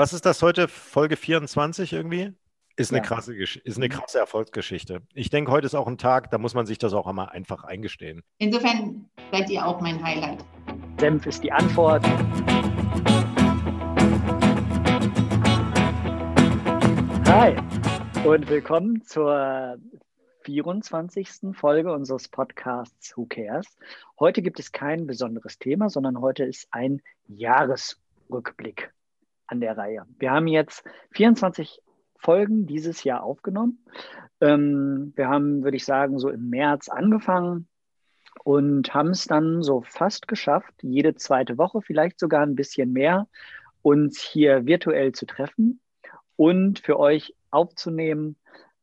Was ist das heute? Folge 24 irgendwie? Ist eine, ja. krasse, ist eine mhm. krasse Erfolgsgeschichte. Ich denke, heute ist auch ein Tag, da muss man sich das auch einmal einfach eingestehen. Insofern seid ihr auch mein Highlight. Senf ist die Antwort. Hi und willkommen zur 24. Folge unseres Podcasts Who Cares. Heute gibt es kein besonderes Thema, sondern heute ist ein Jahresrückblick an der Reihe. Wir haben jetzt 24 Folgen dieses Jahr aufgenommen. Ähm, wir haben, würde ich sagen, so im März angefangen und haben es dann so fast geschafft, jede zweite Woche, vielleicht sogar ein bisschen mehr, uns hier virtuell zu treffen und für euch aufzunehmen,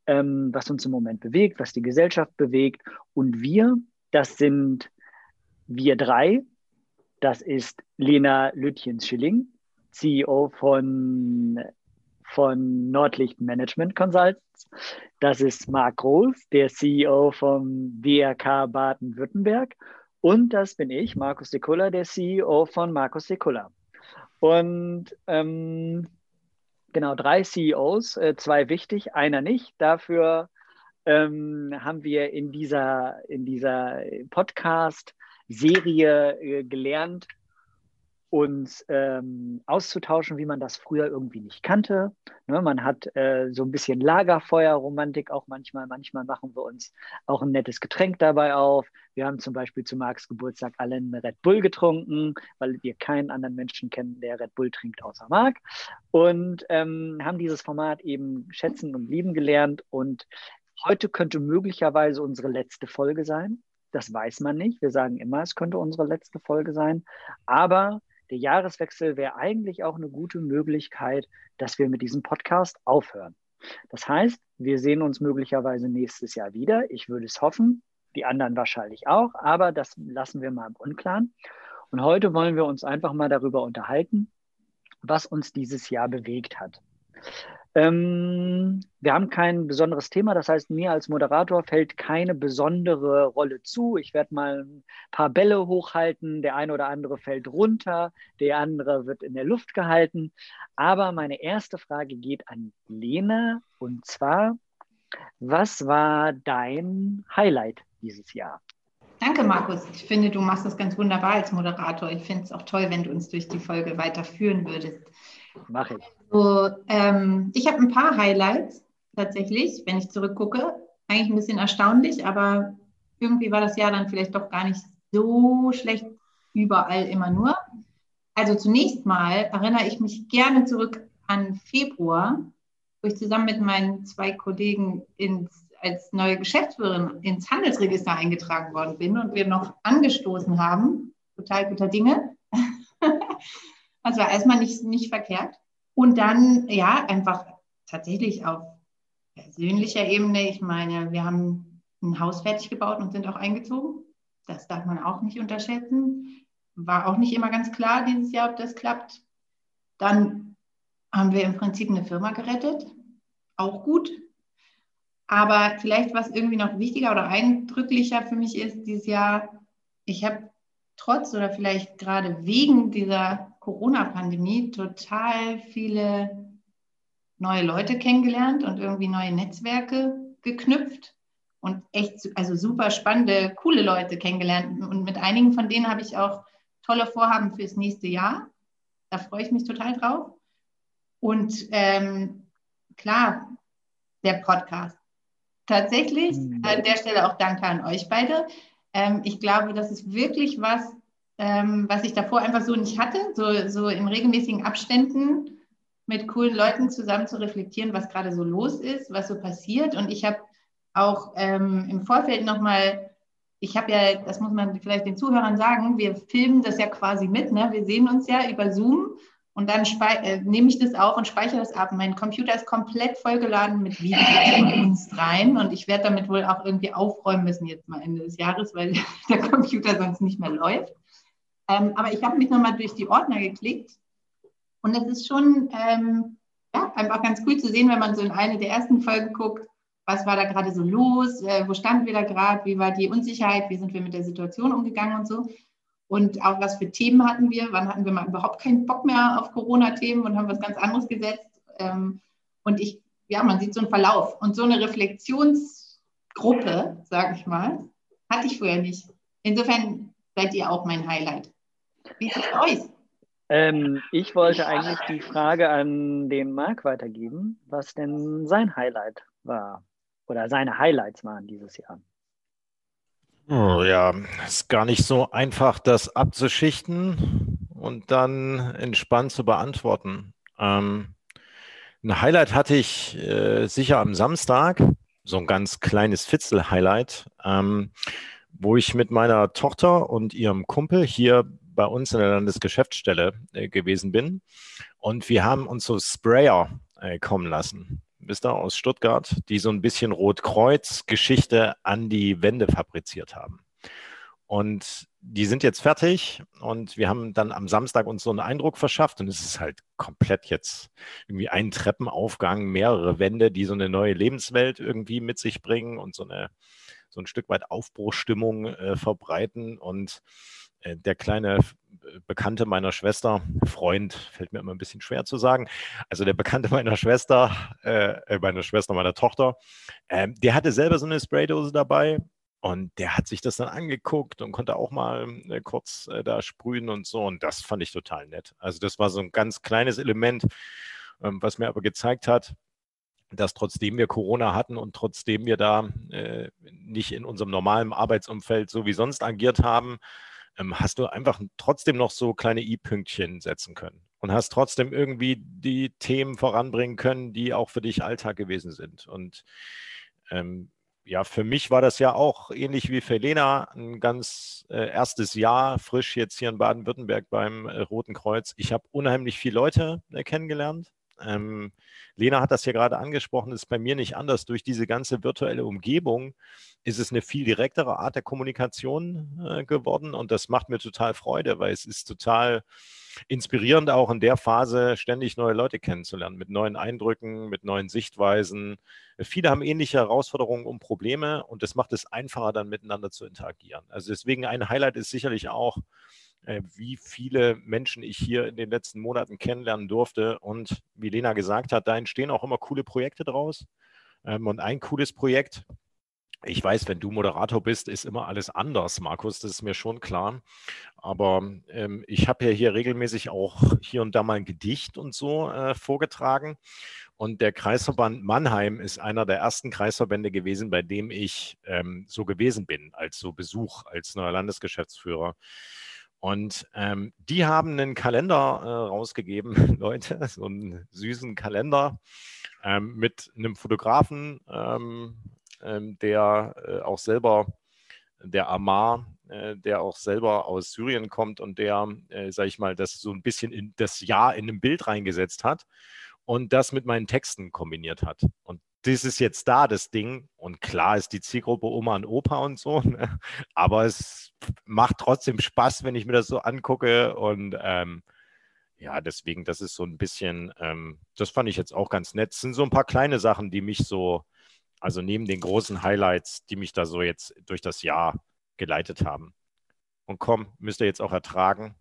ähm, was uns im Moment bewegt, was die Gesellschaft bewegt. Und wir, das sind wir drei. Das ist Lena Lütjens-Schilling, CEO von, von Nordlicht Management Consultants. Das ist Marc Groß, der CEO vom DRK Baden-Württemberg. Und das bin ich, Markus Sekula, der CEO von Markus Sekula. Und ähm, genau, drei CEOs, äh, zwei wichtig, einer nicht. Dafür ähm, haben wir in dieser, in dieser Podcast-Serie äh, gelernt, uns ähm, auszutauschen, wie man das früher irgendwie nicht kannte. Ne, man hat äh, so ein bisschen Lagerfeuerromantik auch manchmal. Manchmal machen wir uns auch ein nettes Getränk dabei auf. Wir haben zum Beispiel zu Marks Geburtstag alle einen Red Bull getrunken, weil wir keinen anderen Menschen kennen, der Red Bull trinkt außer Mark. Und ähm, haben dieses Format eben schätzen und lieben gelernt. Und heute könnte möglicherweise unsere letzte Folge sein. Das weiß man nicht. Wir sagen immer, es könnte unsere letzte Folge sein. Aber der Jahreswechsel wäre eigentlich auch eine gute Möglichkeit, dass wir mit diesem Podcast aufhören. Das heißt, wir sehen uns möglicherweise nächstes Jahr wieder. Ich würde es hoffen, die anderen wahrscheinlich auch, aber das lassen wir mal im Unklaren. Und heute wollen wir uns einfach mal darüber unterhalten, was uns dieses Jahr bewegt hat. Ähm, wir haben kein besonderes Thema, das heißt, mir als Moderator fällt keine besondere Rolle zu. Ich werde mal ein paar Bälle hochhalten, der eine oder andere fällt runter, der andere wird in der Luft gehalten. Aber meine erste Frage geht an Lena und zwar, was war dein Highlight dieses Jahr? Danke, Markus. Ich finde, du machst das ganz wunderbar als Moderator. Ich finde es auch toll, wenn du uns durch die Folge weiterführen würdest. Mache ich. So, ähm, ich habe ein paar Highlights tatsächlich, wenn ich zurückgucke. Eigentlich ein bisschen erstaunlich, aber irgendwie war das Jahr dann vielleicht doch gar nicht so schlecht überall immer nur. Also zunächst mal erinnere ich mich gerne zurück an Februar, wo ich zusammen mit meinen zwei Kollegen ins, als neue Geschäftsführerin ins Handelsregister eingetragen worden bin und wir noch angestoßen haben. Total guter Dinge. Das war erstmal nicht, nicht verkehrt. Und dann, ja, einfach tatsächlich auf persönlicher Ebene. Ich meine, wir haben ein Haus fertig gebaut und sind auch eingezogen. Das darf man auch nicht unterschätzen. War auch nicht immer ganz klar dieses Jahr, ob das klappt. Dann haben wir im Prinzip eine Firma gerettet. Auch gut. Aber vielleicht, was irgendwie noch wichtiger oder eindrücklicher für mich ist dieses Jahr, ich habe trotz oder vielleicht gerade wegen dieser Corona-Pandemie total viele neue Leute kennengelernt und irgendwie neue Netzwerke geknüpft und echt, also super spannende, coole Leute kennengelernt. Und mit einigen von denen habe ich auch tolle Vorhaben fürs nächste Jahr. Da freue ich mich total drauf. Und ähm, klar, der Podcast. Tatsächlich, mhm. an der Stelle auch danke an euch beide. Ähm, ich glaube, das ist wirklich was, ähm, was ich davor einfach so nicht hatte, so, so in regelmäßigen Abständen mit coolen Leuten zusammen zu reflektieren, was gerade so los ist, was so passiert. Und ich habe auch ähm, im Vorfeld nochmal, ich habe ja, das muss man vielleicht den Zuhörern sagen, wir filmen das ja quasi mit, ne? wir sehen uns ja über Zoom und dann äh, nehme ich das auf und speichere das ab. Mein Computer ist komplett vollgeladen mit Videos von uns rein und ich werde damit wohl auch irgendwie aufräumen müssen jetzt mal Ende des Jahres, weil der Computer sonst nicht mehr läuft. Ähm, aber ich habe mich nochmal durch die Ordner geklickt und es ist schon ähm, ja, einfach ganz cool zu sehen, wenn man so in eine der ersten Folgen guckt, was war da gerade so los, äh, wo standen wir da gerade, wie war die Unsicherheit, wie sind wir mit der Situation umgegangen und so. und auch was für Themen hatten wir. Wann hatten wir mal überhaupt keinen Bock mehr auf Corona-Themen und haben was ganz anderes gesetzt. Ähm, und ich, ja, man sieht so einen Verlauf und so eine Reflexionsgruppe, sage ich mal, hatte ich vorher nicht. Insofern seid ihr auch mein Highlight. Wie euch? Ähm, ich wollte eigentlich die Frage an den Marc weitergeben, was denn sein Highlight war oder seine Highlights waren dieses Jahr. Oh, ja, ist gar nicht so einfach, das abzuschichten und dann entspannt zu beantworten. Ähm, ein Highlight hatte ich äh, sicher am Samstag, so ein ganz kleines Fitzel-Highlight, ähm, wo ich mit meiner Tochter und ihrem Kumpel hier bei uns in der Landesgeschäftsstelle äh, gewesen bin. Und wir haben uns so Sprayer äh, kommen lassen, wisst ihr, aus Stuttgart, die so ein bisschen Rotkreuz-Geschichte an die Wände fabriziert haben. Und die sind jetzt fertig und wir haben dann am Samstag uns so einen Eindruck verschafft und es ist halt komplett jetzt irgendwie ein Treppenaufgang, mehrere Wände, die so eine neue Lebenswelt irgendwie mit sich bringen und so eine so ein Stück weit Aufbruchstimmung äh, verbreiten und der kleine Bekannte meiner Schwester, Freund, fällt mir immer ein bisschen schwer zu sagen. Also der Bekannte meiner Schwester, äh, äh, meiner Schwester, meiner Tochter, äh, der hatte selber so eine Spraydose dabei und der hat sich das dann angeguckt und konnte auch mal äh, kurz äh, da sprühen und so. Und das fand ich total nett. Also das war so ein ganz kleines Element, ähm, was mir aber gezeigt hat, dass trotzdem wir Corona hatten und trotzdem wir da äh, nicht in unserem normalen Arbeitsumfeld so wie sonst agiert haben, ähm, hast du einfach trotzdem noch so kleine i-Pünktchen setzen können und hast trotzdem irgendwie die Themen voranbringen können, die auch für dich Alltag gewesen sind. Und ähm, ja, für mich war das ja auch ähnlich wie für Lena ein ganz äh, erstes Jahr frisch jetzt hier in Baden-Württemberg beim äh, Roten Kreuz. Ich habe unheimlich viele Leute äh, kennengelernt. Ähm, Lena hat das ja gerade angesprochen, ist bei mir nicht anders. Durch diese ganze virtuelle Umgebung ist es eine viel direktere Art der Kommunikation äh, geworden und das macht mir total Freude, weil es ist total inspirierend, auch in der Phase ständig neue Leute kennenzulernen, mit neuen Eindrücken, mit neuen Sichtweisen. Viele haben ähnliche Herausforderungen und Probleme und das macht es einfacher, dann miteinander zu interagieren. Also deswegen ein Highlight ist sicherlich auch, wie viele Menschen ich hier in den letzten Monaten kennenlernen durfte. Und wie Lena gesagt hat, da entstehen auch immer coole Projekte draus. Ähm, und ein cooles Projekt, ich weiß, wenn du Moderator bist, ist immer alles anders, Markus, das ist mir schon klar. Aber ähm, ich habe ja hier regelmäßig auch hier und da mal ein Gedicht und so äh, vorgetragen. Und der Kreisverband Mannheim ist einer der ersten Kreisverbände gewesen, bei dem ich ähm, so gewesen bin, als so Besuch, als neuer Landesgeschäftsführer. Und ähm, die haben einen Kalender äh, rausgegeben, Leute, so einen süßen Kalender ähm, mit einem Fotografen, ähm, ähm der äh, auch selber, der Amar, äh, der auch selber aus Syrien kommt und der, äh, sage ich mal, das so ein bisschen in das Jahr in ein Bild reingesetzt hat und das mit meinen Texten kombiniert hat. Und das ist jetzt da, das Ding. Und klar ist die Zielgruppe Oma und Opa und so, ne? aber es macht trotzdem Spaß, wenn ich mir das so angucke. Und ähm, ja, deswegen, das ist so ein bisschen, ähm, das fand ich jetzt auch ganz nett. Es sind so ein paar kleine Sachen, die mich so, also neben den großen Highlights, die mich da so jetzt durch das Jahr geleitet haben. Und komm, müsst ihr jetzt auch ertragen.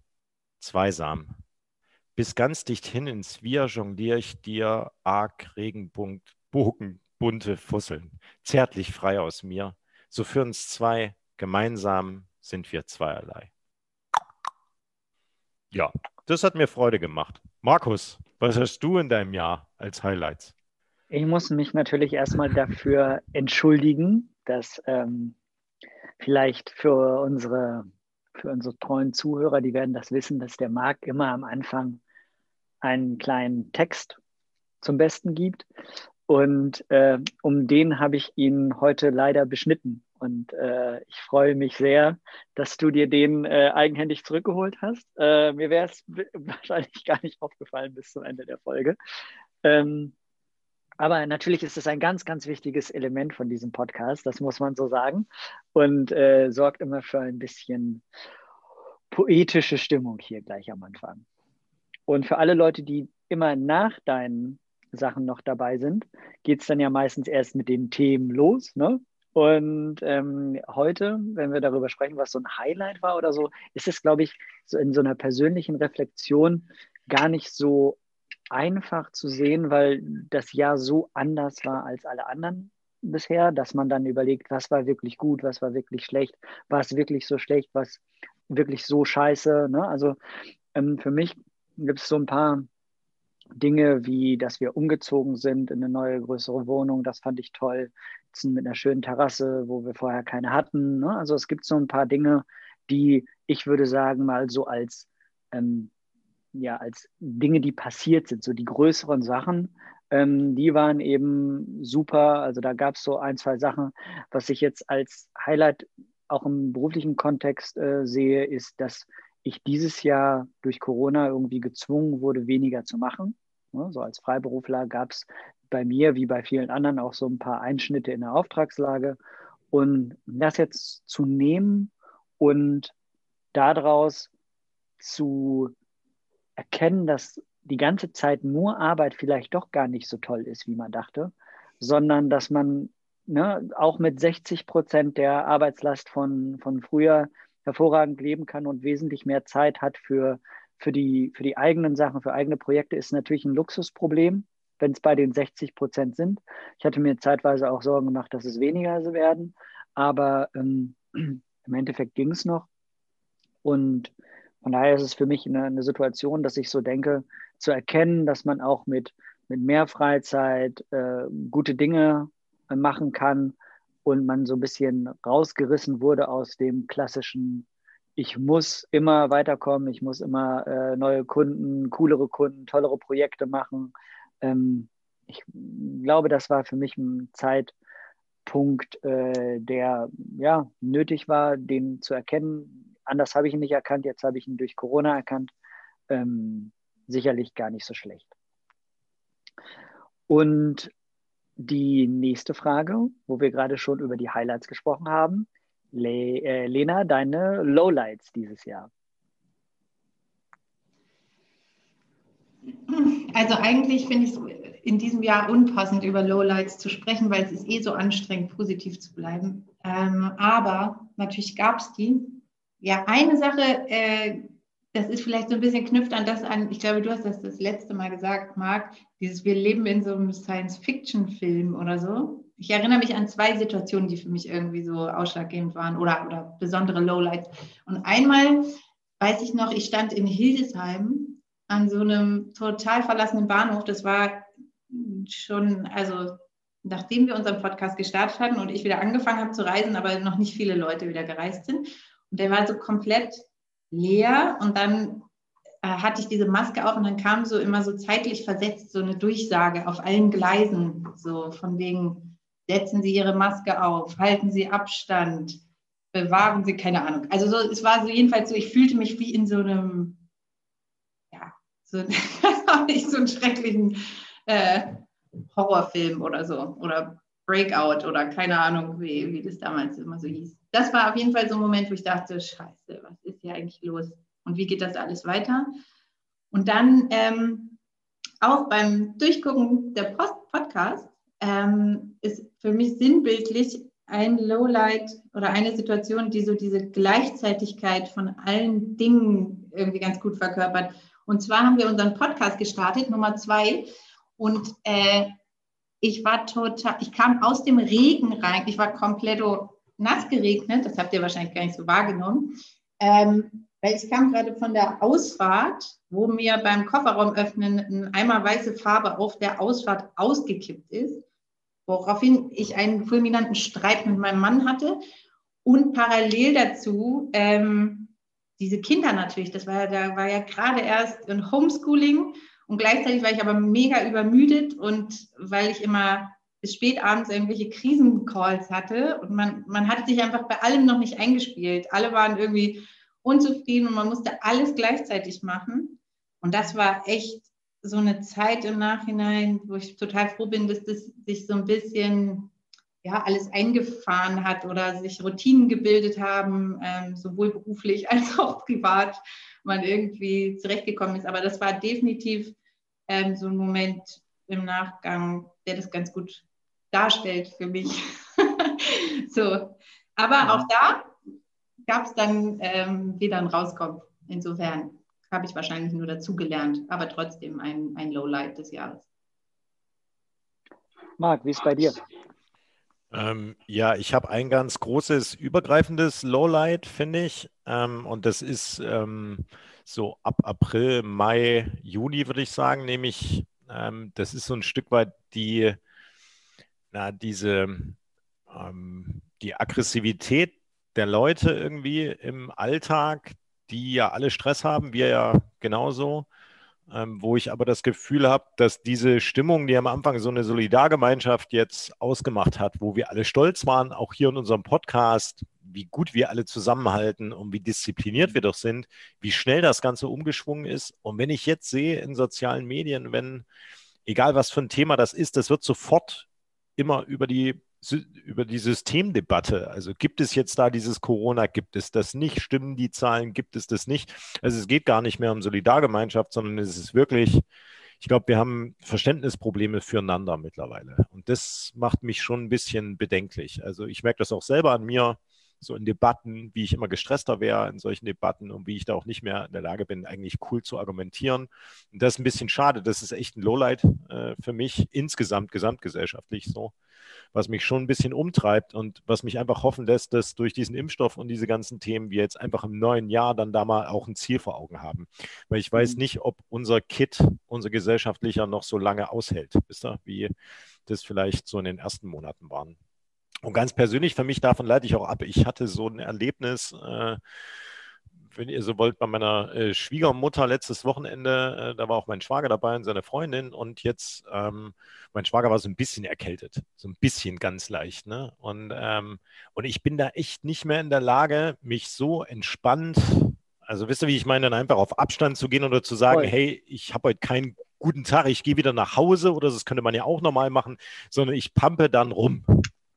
Zweisam. Bis ganz dicht hin ins Wir jongliere ich dir arg Regenpunkt bogenbunte Fusseln, zärtlich frei aus mir. So für uns zwei, gemeinsam sind wir zweierlei. Ja, das hat mir Freude gemacht. Markus, was hast du in deinem Jahr als Highlights? Ich muss mich natürlich erstmal dafür entschuldigen, dass ähm, vielleicht für unsere, für unsere treuen Zuhörer, die werden das wissen, dass der Marc immer am Anfang einen kleinen Text zum Besten gibt. Und äh, um den habe ich ihn heute leider beschnitten. Und äh, ich freue mich sehr, dass du dir den äh, eigenhändig zurückgeholt hast. Äh, mir wäre es wahrscheinlich gar nicht aufgefallen bis zum Ende der Folge. Ähm, aber natürlich ist es ein ganz, ganz wichtiges Element von diesem Podcast, das muss man so sagen. Und äh, sorgt immer für ein bisschen poetische Stimmung hier gleich am Anfang. Und für alle Leute, die immer nach deinen Sachen noch dabei sind, geht es dann ja meistens erst mit den Themen los. Ne? Und ähm, heute, wenn wir darüber sprechen, was so ein Highlight war oder so, ist es, glaube ich, so in so einer persönlichen Reflexion gar nicht so einfach zu sehen, weil das Jahr so anders war als alle anderen bisher, dass man dann überlegt, was war wirklich gut, was war wirklich schlecht, war es wirklich so schlecht, was wirklich so scheiße. Ne? Also ähm, für mich gibt es so ein paar Dinge, wie dass wir umgezogen sind in eine neue, größere Wohnung. Das fand ich toll. Mit einer schönen Terrasse, wo wir vorher keine hatten. Ne? Also es gibt so ein paar Dinge, die ich würde sagen, mal so als, ähm, ja, als Dinge, die passiert sind, so die größeren Sachen, ähm, die waren eben super. Also da gab es so ein, zwei Sachen. Was ich jetzt als Highlight auch im beruflichen Kontext äh, sehe, ist, dass ich dieses Jahr durch Corona irgendwie gezwungen wurde, weniger zu machen. Ja, so als Freiberufler gab es bei mir wie bei vielen anderen auch so ein paar Einschnitte in der Auftragslage. Und das jetzt zu nehmen und daraus zu erkennen, dass die ganze Zeit nur Arbeit vielleicht doch gar nicht so toll ist, wie man dachte, sondern dass man ne, auch mit 60 Prozent der Arbeitslast von, von früher hervorragend leben kann und wesentlich mehr Zeit hat für, für, die, für die eigenen Sachen, für eigene Projekte, ist natürlich ein Luxusproblem, wenn es bei den 60 Prozent sind. Ich hatte mir zeitweise auch Sorgen gemacht, dass es weniger werden, aber ähm, im Endeffekt ging es noch. Und von daher ist es für mich eine, eine, Situation, dass ich so denke, zu erkennen, dass man auch mit, mit mehr Freizeit äh, gute Dinge äh, machen kann und man so ein bisschen rausgerissen wurde aus dem klassischen, ich muss immer weiterkommen, ich muss immer äh, neue Kunden, coolere Kunden, tollere Projekte machen. Ähm, ich glaube, das war für mich ein Zeitpunkt, äh, der ja nötig war, den zu erkennen. Anders habe ich ihn nicht erkannt, jetzt habe ich ihn durch Corona erkannt. Ähm, sicherlich gar nicht so schlecht. Und die nächste Frage, wo wir gerade schon über die Highlights gesprochen haben. Le äh, Lena, deine Lowlights dieses Jahr. Also eigentlich finde ich es in diesem Jahr unpassend, über Lowlights zu sprechen, weil es ist eh so anstrengend, positiv zu bleiben. Ähm, aber natürlich gab es die. Ja, eine Sache, äh, das ist vielleicht so ein bisschen knüpft an das an, ich glaube, du hast das das letzte Mal gesagt, Marc, dieses wir leben in so einem Science-Fiction-Film oder so. Ich erinnere mich an zwei Situationen, die für mich irgendwie so ausschlaggebend waren oder, oder besondere Lowlights. Und einmal weiß ich noch, ich stand in Hildesheim an so einem total verlassenen Bahnhof. Das war schon, also nachdem wir unseren Podcast gestartet hatten und ich wieder angefangen habe zu reisen, aber noch nicht viele Leute wieder gereist sind. Und der war so komplett leer und dann äh, hatte ich diese Maske auf und dann kam so immer so zeitlich versetzt so eine Durchsage auf allen Gleisen, so von wegen, setzen Sie Ihre Maske auf, halten Sie Abstand, bewahren Sie, keine Ahnung. Also so, es war so jedenfalls so, ich fühlte mich wie in so einem, ja, so, nicht so einen schrecklichen äh, Horrorfilm oder so oder Breakout oder keine Ahnung, wie, wie das damals immer so hieß das war auf jeden Fall so ein Moment, wo ich dachte, scheiße, was ist hier eigentlich los? Und wie geht das alles weiter? Und dann ähm, auch beim Durchgucken der Post Podcast ähm, ist für mich sinnbildlich ein Lowlight oder eine Situation, die so diese Gleichzeitigkeit von allen Dingen irgendwie ganz gut verkörpert. Und zwar haben wir unseren Podcast gestartet, Nummer zwei. Und äh, ich war total, ich kam aus dem Regen rein, ich war komplett nass geregnet, das habt ihr wahrscheinlich gar nicht so wahrgenommen, ähm, weil ich kam gerade von der Ausfahrt, wo mir beim Kofferraum öffnen ein Eimer weiße Farbe auf der Ausfahrt ausgekippt ist, woraufhin ich einen fulminanten Streit mit meinem Mann hatte. Und parallel dazu ähm, diese Kinder natürlich, das war ja, da war ja gerade erst ein Homeschooling und gleichzeitig war ich aber mega übermüdet und weil ich immer bis spät abends irgendwelche Krisencalls hatte und man, man hat sich einfach bei allem noch nicht eingespielt. Alle waren irgendwie unzufrieden und man musste alles gleichzeitig machen. Und das war echt so eine Zeit im Nachhinein, wo ich total froh bin, dass das sich so ein bisschen ja, alles eingefahren hat oder sich Routinen gebildet haben, ähm, sowohl beruflich als auch privat, man irgendwie zurechtgekommen ist. Aber das war definitiv ähm, so ein Moment im Nachgang, der das ganz gut darstellt für mich. so, aber auch da gab es dann ähm, wieder ein Rauskommen. Insofern habe ich wahrscheinlich nur dazugelernt, aber trotzdem ein, ein Lowlight des Jahres. Marc, wie ist bei dir? Ähm, ja, ich habe ein ganz großes übergreifendes Lowlight, finde ich. Ähm, und das ist ähm, so ab April, Mai, Juni, würde ich sagen, nämlich, ähm, das ist so ein Stück weit die, na, diese, ähm, die Aggressivität der Leute irgendwie im Alltag, die ja alle Stress haben, wir ja genauso ähm, wo ich aber das Gefühl habe, dass diese Stimmung, die am Anfang so eine Solidargemeinschaft jetzt ausgemacht hat, wo wir alle stolz waren, auch hier in unserem Podcast, wie gut wir alle zusammenhalten und wie diszipliniert wir doch sind, wie schnell das Ganze umgeschwungen ist. Und wenn ich jetzt sehe in sozialen Medien, wenn, egal was für ein Thema das ist, das wird sofort immer über die über die Systemdebatte. Also gibt es jetzt da dieses Corona, gibt es das nicht, stimmen die Zahlen, gibt es das nicht. Also es geht gar nicht mehr um Solidargemeinschaft, sondern es ist wirklich, ich glaube, wir haben Verständnisprobleme füreinander mittlerweile. Und das macht mich schon ein bisschen bedenklich. Also ich merke das auch selber an mir, so in Debatten, wie ich immer gestresster wäre in solchen Debatten und wie ich da auch nicht mehr in der Lage bin, eigentlich cool zu argumentieren. Und das ist ein bisschen schade. Das ist echt ein Lowlight äh, für mich insgesamt, gesamtgesellschaftlich so was mich schon ein bisschen umtreibt und was mich einfach hoffen lässt, dass durch diesen Impfstoff und diese ganzen Themen wir jetzt einfach im neuen Jahr dann da mal auch ein Ziel vor Augen haben. Weil ich weiß mhm. nicht, ob unser Kit, unser gesellschaftlicher, noch so lange aushält, wisst ihr, wie das vielleicht so in den ersten Monaten waren. Und ganz persönlich, für mich davon leite ich auch ab. Ich hatte so ein Erlebnis, äh, wenn ihr so wollt, bei meiner äh, Schwiegermutter letztes Wochenende, äh, da war auch mein Schwager dabei und seine Freundin und jetzt, ähm, mein Schwager war so ein bisschen erkältet, so ein bisschen ganz leicht, ne? Und, ähm, und ich bin da echt nicht mehr in der Lage, mich so entspannt, also wisst ihr, wie ich meine, dann einfach auf Abstand zu gehen oder zu sagen, Voll. hey, ich habe heute keinen guten Tag, ich gehe wieder nach Hause oder das könnte man ja auch normal machen, sondern ich pampe dann rum.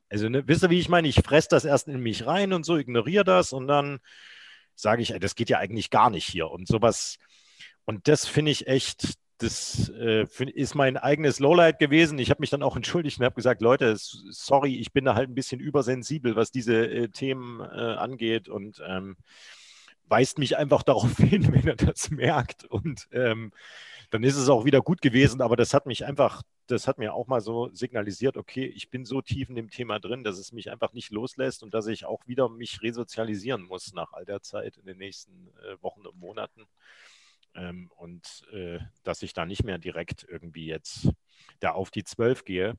Also, ne, wisst ihr, wie ich meine? Ich fresse das erst in mich rein und so, ignoriere das und dann sage ich, das geht ja eigentlich gar nicht hier. Und sowas, und das finde ich echt, das äh, ist mein eigenes Lowlight gewesen. Ich habe mich dann auch entschuldigt und habe gesagt, Leute, sorry, ich bin da halt ein bisschen übersensibel, was diese äh, Themen äh, angeht und ähm, weist mich einfach darauf hin, wenn er das merkt. Und ähm, dann ist es auch wieder gut gewesen, aber das hat mich einfach, das hat mir auch mal so signalisiert, okay, ich bin so tief in dem Thema drin, dass es mich einfach nicht loslässt und dass ich auch wieder mich resozialisieren muss nach all der Zeit in den nächsten äh, Wochen und Monaten. Ähm, und äh, dass ich da nicht mehr direkt irgendwie jetzt da auf die Zwölf gehe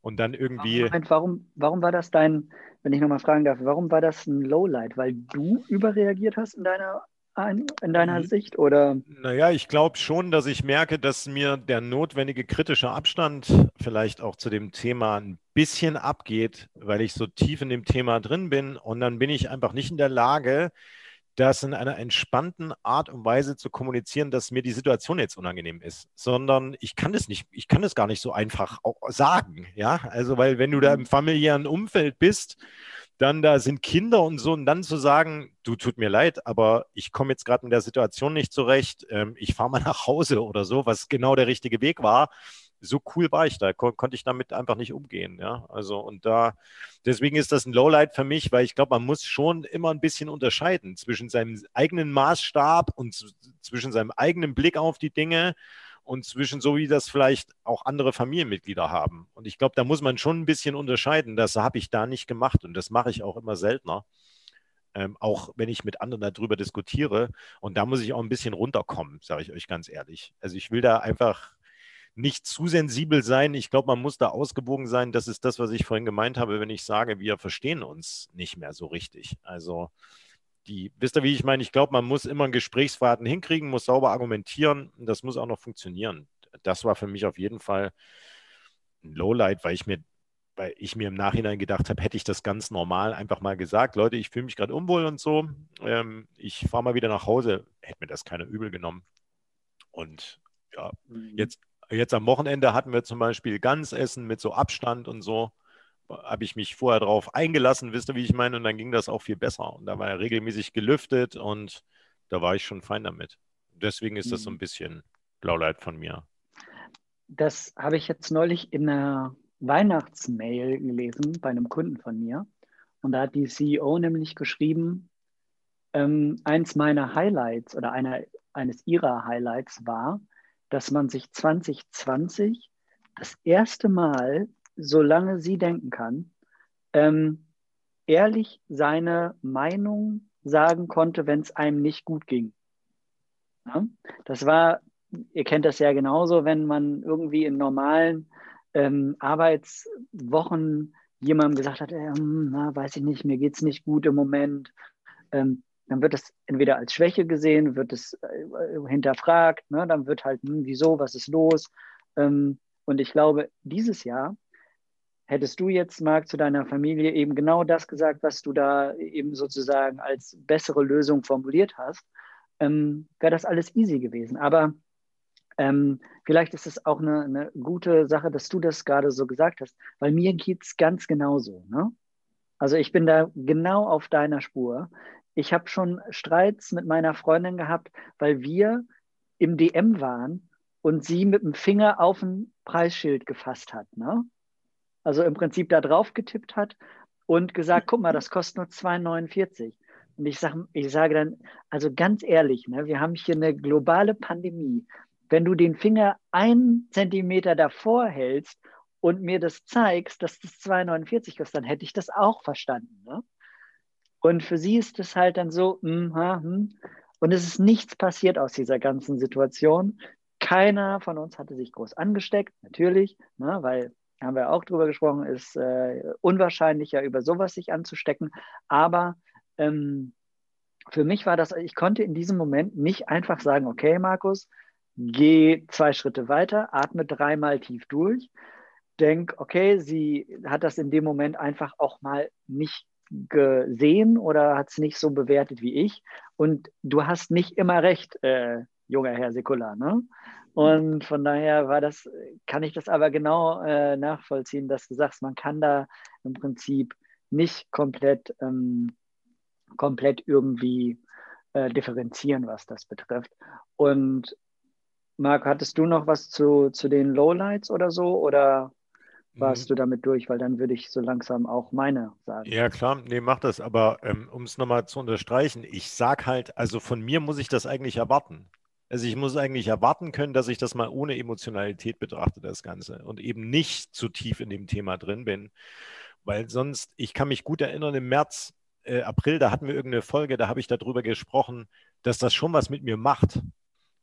und dann irgendwie. Warum, warum war das dein, wenn ich nochmal fragen darf, warum war das ein Lowlight? Weil du überreagiert hast in deiner in deiner mhm. Sicht? Oder? Naja, ich glaube schon, dass ich merke, dass mir der notwendige kritische Abstand vielleicht auch zu dem Thema ein bisschen abgeht, weil ich so tief in dem Thema drin bin. Und dann bin ich einfach nicht in der Lage, das in einer entspannten Art und Weise zu kommunizieren, dass mir die Situation jetzt unangenehm ist, sondern ich kann das nicht, ich kann das gar nicht so einfach sagen, ja, also weil wenn du da mhm. im familiären Umfeld bist dann da sind Kinder und so, und dann zu sagen, du tut mir leid, aber ich komme jetzt gerade in der Situation nicht zurecht, ähm, ich fahre mal nach Hause oder so, was genau der richtige Weg war. So cool war ich da, kon konnte ich damit einfach nicht umgehen. Ja, also und da, deswegen ist das ein Lowlight für mich, weil ich glaube, man muss schon immer ein bisschen unterscheiden zwischen seinem eigenen Maßstab und zwischen seinem eigenen Blick auf die Dinge und zwischen so, wie das vielleicht auch andere Familienmitglieder haben. Und ich glaube, da muss man schon ein bisschen unterscheiden. Das habe ich da nicht gemacht und das mache ich auch immer seltener. Ähm, auch wenn ich mit anderen darüber diskutiere. Und da muss ich auch ein bisschen runterkommen, sage ich euch ganz ehrlich. Also ich will da einfach nicht zu sensibel sein. Ich glaube, man muss da ausgewogen sein. Das ist das, was ich vorhin gemeint habe, wenn ich sage, wir verstehen uns nicht mehr so richtig. Also die, wisst ihr, wie ich meine? Ich glaube, man muss immer einen Gesprächsfaden hinkriegen, muss sauber argumentieren. Und das muss auch noch funktionieren. Das war für mich auf jeden Fall ein Lowlight, weil ich mir, weil ich mir im Nachhinein gedacht habe, hätte ich das ganz normal einfach mal gesagt, Leute, ich fühle mich gerade unwohl und so. Ähm, ich fahre mal wieder nach Hause, hätte mir das keiner übel genommen. Und ja, mhm. jetzt, jetzt am Wochenende hatten wir zum Beispiel Gansessen mit so Abstand und so habe ich mich vorher darauf eingelassen, wisst ihr, wie ich meine? Und dann ging das auch viel besser. Und da war er regelmäßig gelüftet und da war ich schon fein damit. Deswegen ist das so ein mhm. bisschen Blauleid von mir. Das habe ich jetzt neulich in einer, Weihnachtsmail gelesen bei einem Kunden von mir. Und da hat die CEO nämlich geschrieben, ähm, eins meiner Highlights oder einer, eines ihrer Highlights war, dass man sich 2020 das erste Mal, solange sie denken kann, ähm, ehrlich seine Meinung sagen konnte, wenn es einem nicht gut ging. Ja? Das war, ihr kennt das ja genauso, wenn man irgendwie in normalen ähm, Arbeitswochen jemandem gesagt hat, äh, na, weiß ich nicht, mir geht es nicht gut im Moment, ähm, dann wird das entweder als Schwäche gesehen, wird es äh, hinterfragt, ne? dann wird halt, hm, wieso, was ist los? Ähm, und ich glaube, dieses Jahr hättest du jetzt, Marc, zu deiner Familie eben genau das gesagt, was du da eben sozusagen als bessere Lösung formuliert hast, ähm, wäre das alles easy gewesen. Aber ähm, vielleicht ist es auch eine, eine, gute Sache, dass du das gerade so gesagt hast, weil mir geht es ganz genauso. Ne? Also ich bin da genau auf deiner Spur. Ich habe schon Streits mit meiner Freundin gehabt, weil wir im DM waren und sie mit dem Finger auf ein Preisschild gefasst hat. Ne? Also im Prinzip da drauf getippt hat und gesagt, guck mal, das kostet nur 2,49. Und ich, sag, ich sage dann, also ganz ehrlich, ne, wir haben hier eine globale Pandemie wenn du den Finger einen Zentimeter davor hältst und mir das zeigst, dass das 2,49 kostet, dann hätte ich das auch verstanden. Ne? Und für sie ist es halt dann so, mm, hm. und es ist nichts passiert aus dieser ganzen Situation. Keiner von uns hatte sich groß angesteckt, natürlich, ne, weil haben wir auch drüber gesprochen, ist äh, unwahrscheinlicher, über sowas sich anzustecken. Aber ähm, für mich war das, ich konnte in diesem Moment nicht einfach sagen, okay, Markus, geh zwei Schritte weiter, atme dreimal tief durch, denk, okay, sie hat das in dem Moment einfach auch mal nicht gesehen oder hat es nicht so bewertet wie ich. Und du hast nicht immer recht, äh, junger Herr Sekula. Ne? Und von daher war das, kann ich das aber genau äh, nachvollziehen, dass du sagst, man kann da im Prinzip nicht komplett, ähm, komplett irgendwie äh, differenzieren, was das betrifft. Und Marc, hattest du noch was zu, zu den Lowlights oder so? Oder warst mhm. du damit durch? Weil dann würde ich so langsam auch meine sagen. Ja, klar, nee, mach das. Aber ähm, um es nochmal zu unterstreichen, ich sage halt, also von mir muss ich das eigentlich erwarten. Also ich muss eigentlich erwarten können, dass ich das mal ohne Emotionalität betrachte, das Ganze. Und eben nicht zu tief in dem Thema drin bin. Weil sonst, ich kann mich gut erinnern, im März, äh, April, da hatten wir irgendeine Folge, da habe ich darüber gesprochen, dass das schon was mit mir macht.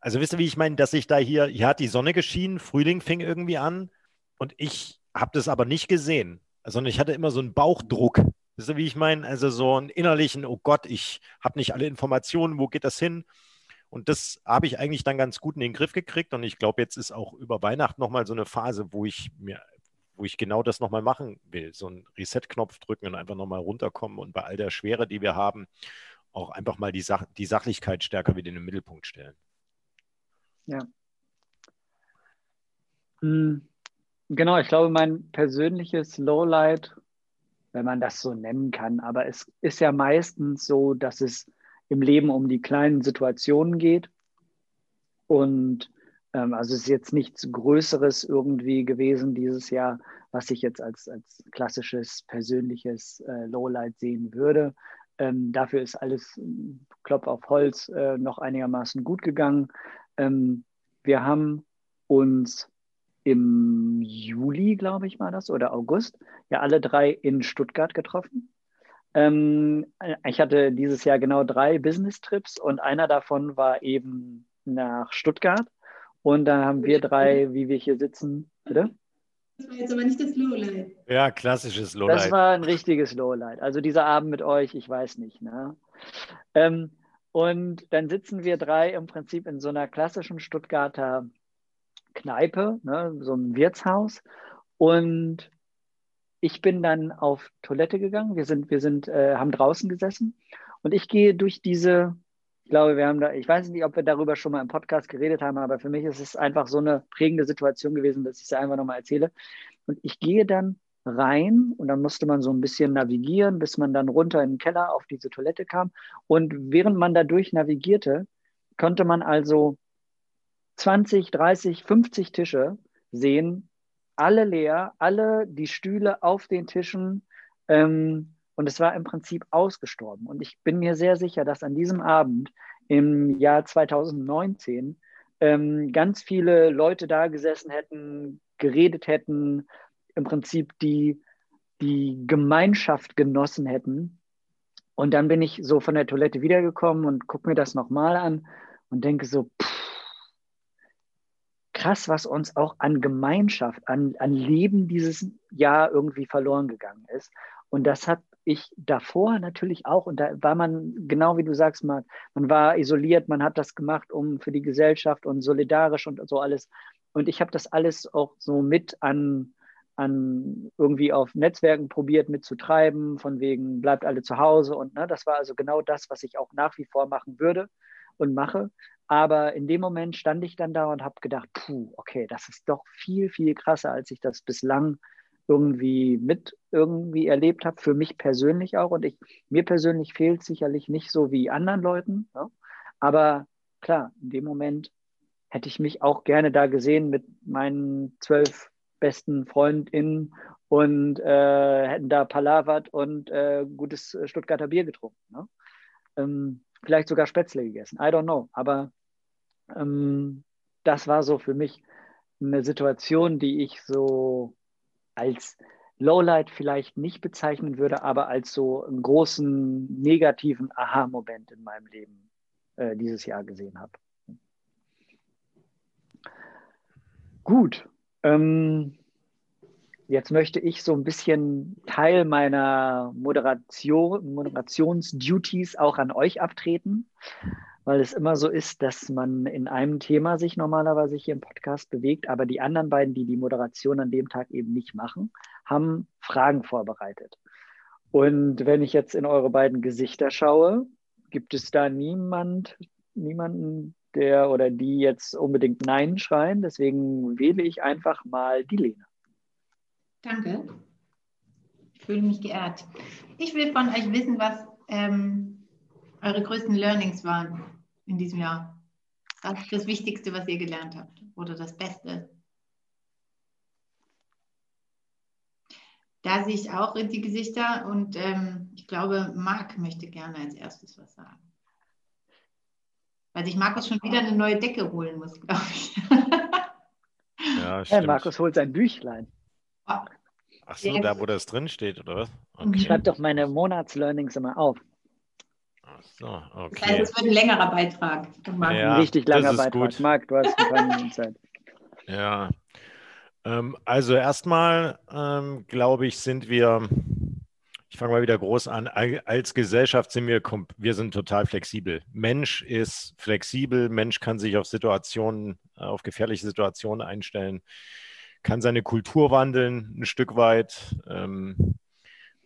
Also wisst ihr, wie ich meine, dass ich da hier, hier hat die Sonne geschienen, Frühling fing irgendwie an und ich habe das aber nicht gesehen, sondern ich hatte immer so einen Bauchdruck. Wisst ihr, wie ich meine? Also so einen innerlichen, oh Gott, ich habe nicht alle Informationen, wo geht das hin? Und das habe ich eigentlich dann ganz gut in den Griff gekriegt. Und ich glaube, jetzt ist auch über Weihnachten nochmal so eine Phase, wo ich mir, wo ich genau das nochmal machen will. So einen Reset-Knopf drücken und einfach nochmal runterkommen und bei all der Schwere, die wir haben, auch einfach mal die, Sach die Sachlichkeit stärker wieder in den Mittelpunkt stellen. Ja. Hm, genau, ich glaube, mein persönliches Lowlight, wenn man das so nennen kann, aber es ist ja meistens so, dass es im Leben um die kleinen Situationen geht. Und ähm, also es ist jetzt nichts Größeres irgendwie gewesen dieses Jahr, was ich jetzt als, als klassisches persönliches äh, Lowlight sehen würde. Ähm, dafür ist alles, Klopf auf Holz, äh, noch einigermaßen gut gegangen. Ähm, wir haben uns im Juli, glaube ich, war das, oder August, ja alle drei in Stuttgart getroffen. Ähm, ich hatte dieses Jahr genau drei Business-Trips und einer davon war eben nach Stuttgart. Und da haben wir drei, wie wir hier sitzen, bitte? Das war jetzt aber nicht das Lowlight. Ja, klassisches Lowlight. Das war ein richtiges Lowlight. Also dieser Abend mit euch, ich weiß nicht. Ne? Ähm, und dann sitzen wir drei im Prinzip in so einer klassischen Stuttgarter Kneipe, ne, so einem Wirtshaus. Und ich bin dann auf Toilette gegangen. Wir sind, wir sind, äh, haben draußen gesessen. Und ich gehe durch diese, ich glaube, wir haben da, ich weiß nicht, ob wir darüber schon mal im Podcast geredet haben, aber für mich ist es einfach so eine prägende Situation gewesen, dass ich es einfach nochmal erzähle. Und ich gehe dann rein und dann musste man so ein bisschen navigieren, bis man dann runter in den Keller auf diese Toilette kam. Und während man dadurch navigierte, konnte man also 20, 30, 50 Tische sehen, alle leer, alle die Stühle auf den Tischen. Ähm, und es war im Prinzip ausgestorben. Und ich bin mir sehr sicher, dass an diesem Abend im Jahr 2019 ähm, ganz viele Leute da gesessen hätten, geredet hätten, im Prinzip die, die Gemeinschaft genossen hätten. Und dann bin ich so von der Toilette wiedergekommen und gucke mir das nochmal an und denke so, pff, krass, was uns auch an Gemeinschaft, an, an Leben dieses Jahr irgendwie verloren gegangen ist. Und das hat ich davor natürlich auch, und da war man, genau wie du sagst, Marc, man war isoliert, man hat das gemacht, um für die Gesellschaft und solidarisch und so alles. Und ich habe das alles auch so mit an, an irgendwie auf Netzwerken probiert mitzutreiben, von wegen bleibt alle zu Hause. Und ne, das war also genau das, was ich auch nach wie vor machen würde und mache. Aber in dem Moment stand ich dann da und habe gedacht, puh, okay, das ist doch viel, viel krasser, als ich das bislang irgendwie mit irgendwie erlebt habe, für mich persönlich auch. Und ich, mir persönlich fehlt sicherlich nicht so wie anderen Leuten. Ja? Aber klar, in dem Moment hätte ich mich auch gerne da gesehen mit meinen zwölf besten FreundInnen und äh, hätten da palavert und äh, gutes Stuttgarter Bier getrunken. Ne? Ähm, vielleicht sogar Spätzle gegessen. I don't know. Aber ähm, das war so für mich eine Situation, die ich so als Lowlight vielleicht nicht bezeichnen würde, aber als so einen großen negativen Aha-Moment in meinem Leben äh, dieses Jahr gesehen habe. Gut. Ähm, jetzt möchte ich so ein bisschen Teil meiner Moderation, Moderationsduties auch an euch abtreten weil es immer so ist, dass man in einem Thema sich normalerweise hier im Podcast bewegt, aber die anderen beiden, die die Moderation an dem Tag eben nicht machen, haben Fragen vorbereitet. Und wenn ich jetzt in eure beiden Gesichter schaue, gibt es da niemand, niemanden, der oder die jetzt unbedingt Nein schreien. Deswegen wähle ich einfach mal die Lena. Danke. Ich fühle mich geehrt. Ich will von euch wissen, was ähm, eure größten Learnings waren in diesem Jahr? Was ist das Wichtigste, was ihr gelernt habt? Oder das Beste? Da sehe ich auch in die Gesichter und ähm, ich glaube, Marc möchte gerne als erstes was sagen. Weil sich Markus schon wieder eine neue Decke holen muss, glaube ich. ja, stimmt. Markus holt sein Büchlein. Ach so, da wo das drin steht, oder was? Okay. Schreib doch meine Monatslearnings immer auf. So, okay. Das heißt, es wird ein längerer Beitrag. Ja, ein richtig langer Beitrag. Gut. Marc, du hast ein paar Minuten Zeit. Ja. Ähm, also erstmal, ähm, glaube ich, sind wir, ich fange mal wieder groß an, als Gesellschaft sind wir, wir sind total flexibel. Mensch ist flexibel, Mensch kann sich auf Situationen, auf gefährliche Situationen einstellen, kann seine Kultur wandeln ein Stück weit. Ähm,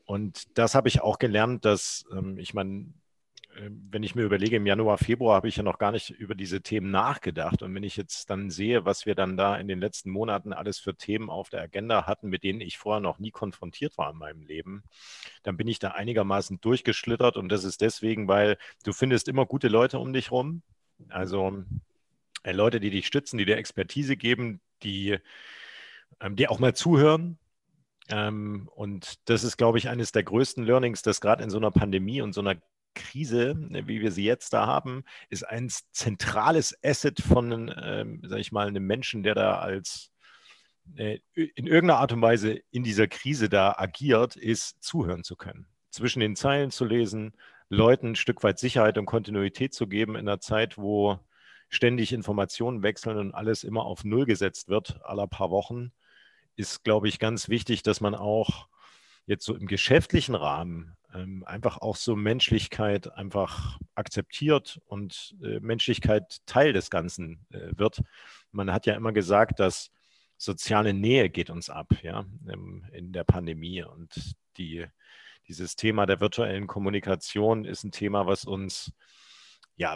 und das habe ich auch gelernt, dass, ähm, ich meine, wenn ich mir überlege, im Januar, Februar habe ich ja noch gar nicht über diese Themen nachgedacht. Und wenn ich jetzt dann sehe, was wir dann da in den letzten Monaten alles für Themen auf der Agenda hatten, mit denen ich vorher noch nie konfrontiert war in meinem Leben, dann bin ich da einigermaßen durchgeschlittert. Und das ist deswegen, weil du findest immer gute Leute um dich rum. Also äh, Leute, die dich stützen, die dir Expertise geben, die ähm, dir auch mal zuhören, ähm, und das ist, glaube ich, eines der größten Learnings, dass gerade in so einer Pandemie und so einer Krise, ne, wie wir sie jetzt da haben, ist ein zentrales Asset von, ähm, sag ich mal, einem Menschen, der da als äh, in irgendeiner Art und Weise in dieser Krise da agiert, ist zuhören zu können, zwischen den Zeilen zu lesen, Leuten ein Stück weit Sicherheit und Kontinuität zu geben in einer Zeit, wo ständig Informationen wechseln und alles immer auf Null gesetzt wird, aller paar Wochen, ist, glaube ich, ganz wichtig, dass man auch jetzt so im geschäftlichen Rahmen einfach auch so Menschlichkeit einfach akzeptiert und äh, Menschlichkeit Teil des Ganzen äh, wird. Man hat ja immer gesagt, dass soziale Nähe geht uns ab, ja, in der Pandemie und die, dieses Thema der virtuellen Kommunikation ist ein Thema, was uns ja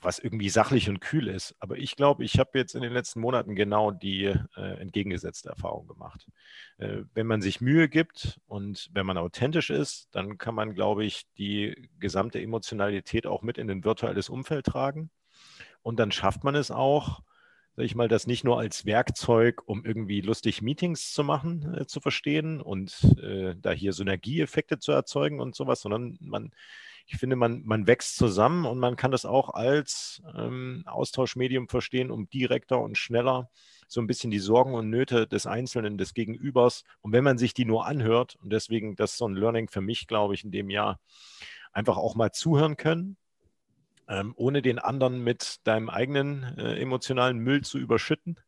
was irgendwie sachlich und kühl ist. Aber ich glaube, ich habe jetzt in den letzten Monaten genau die äh, entgegengesetzte Erfahrung gemacht. Äh, wenn man sich Mühe gibt und wenn man authentisch ist, dann kann man, glaube ich, die gesamte Emotionalität auch mit in ein virtuelles Umfeld tragen. Und dann schafft man es auch, sag ich mal, das nicht nur als Werkzeug, um irgendwie lustig Meetings zu machen, äh, zu verstehen und äh, da hier Synergieeffekte zu erzeugen und sowas, sondern man, ich finde, man, man wächst zusammen und man kann das auch als ähm, Austauschmedium verstehen, um direkter und schneller so ein bisschen die Sorgen und Nöte des Einzelnen, des Gegenübers. Und wenn man sich die nur anhört, und deswegen, das ist so ein Learning für mich, glaube ich, in dem Jahr, einfach auch mal zuhören können, ähm, ohne den anderen mit deinem eigenen äh, emotionalen Müll zu überschütten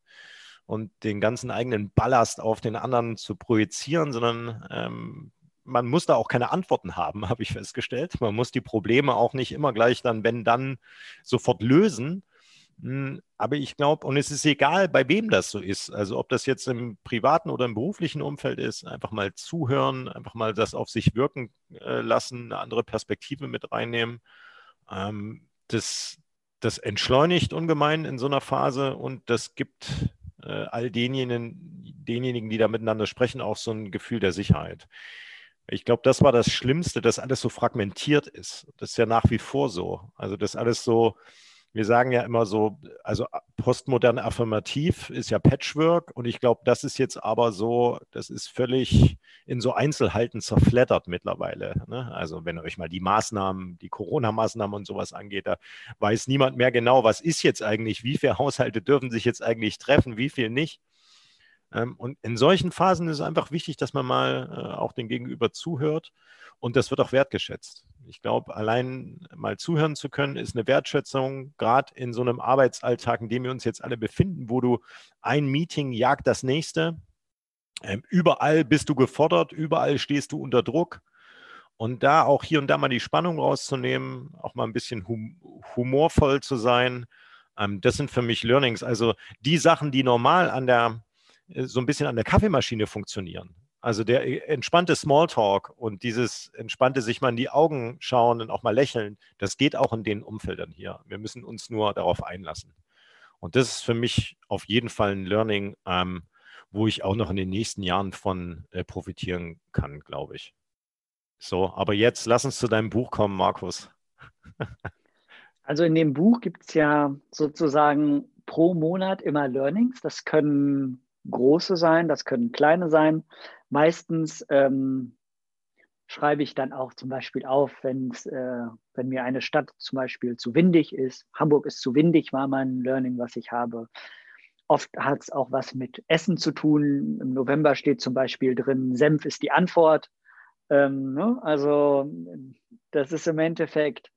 und den ganzen eigenen Ballast auf den anderen zu projizieren, sondern ähm, man muss da auch keine Antworten haben, habe ich festgestellt. Man muss die Probleme auch nicht immer gleich dann, wenn dann, sofort lösen. Hm, aber ich glaube, und es ist egal, bei wem das so ist, also ob das jetzt im privaten oder im beruflichen Umfeld ist, einfach mal zuhören, einfach mal das auf sich wirken äh, lassen, eine andere Perspektive mit reinnehmen ähm, das, das entschleunigt ungemein in so einer Phase und das gibt äh, all denjenigen, denjenigen, die da miteinander sprechen, auch so ein Gefühl der Sicherheit. Ich glaube, das war das Schlimmste, dass alles so fragmentiert ist. Das ist ja nach wie vor so. Also, dass alles so wir sagen ja immer so, also postmodern affirmativ ist ja Patchwork und ich glaube, das ist jetzt aber so, das ist völlig in so Einzelheiten zerfleddert mittlerweile. Ne? Also wenn euch mal die Maßnahmen, die Corona-Maßnahmen und sowas angeht, da weiß niemand mehr genau, was ist jetzt eigentlich, wie viele Haushalte dürfen sich jetzt eigentlich treffen, wie viel nicht. Ähm, und in solchen Phasen ist es einfach wichtig, dass man mal äh, auch den Gegenüber zuhört und das wird auch wertgeschätzt. Ich glaube, allein mal zuhören zu können, ist eine Wertschätzung, gerade in so einem Arbeitsalltag, in dem wir uns jetzt alle befinden, wo du ein Meeting jagt das nächste. Ähm, überall bist du gefordert, überall stehst du unter Druck. Und da auch hier und da mal die Spannung rauszunehmen, auch mal ein bisschen hum humorvoll zu sein, ähm, das sind für mich Learnings. Also die Sachen, die normal an der, so ein bisschen an der Kaffeemaschine funktionieren. Also der äh, entspannte Smalltalk und dieses entspannte sich mal in die Augen schauen und auch mal lächeln, das geht auch in den Umfeldern hier. Wir müssen uns nur darauf einlassen. Und das ist für mich auf jeden Fall ein Learning, ähm, wo ich auch noch in den nächsten Jahren von äh, profitieren kann, glaube ich. So, aber jetzt lass uns zu deinem Buch kommen, Markus. also in dem Buch gibt es ja sozusagen pro Monat immer Learnings. Das können große sein, das können kleine sein. Meistens ähm, schreibe ich dann auch zum Beispiel auf, wenn's, äh, wenn mir eine Stadt zum Beispiel zu windig ist. Hamburg ist zu windig, war mein Learning, was ich habe. Oft hat es auch was mit Essen zu tun. Im November steht zum Beispiel drin, Senf ist die Antwort. Ähm, ne? Also das ist im Endeffekt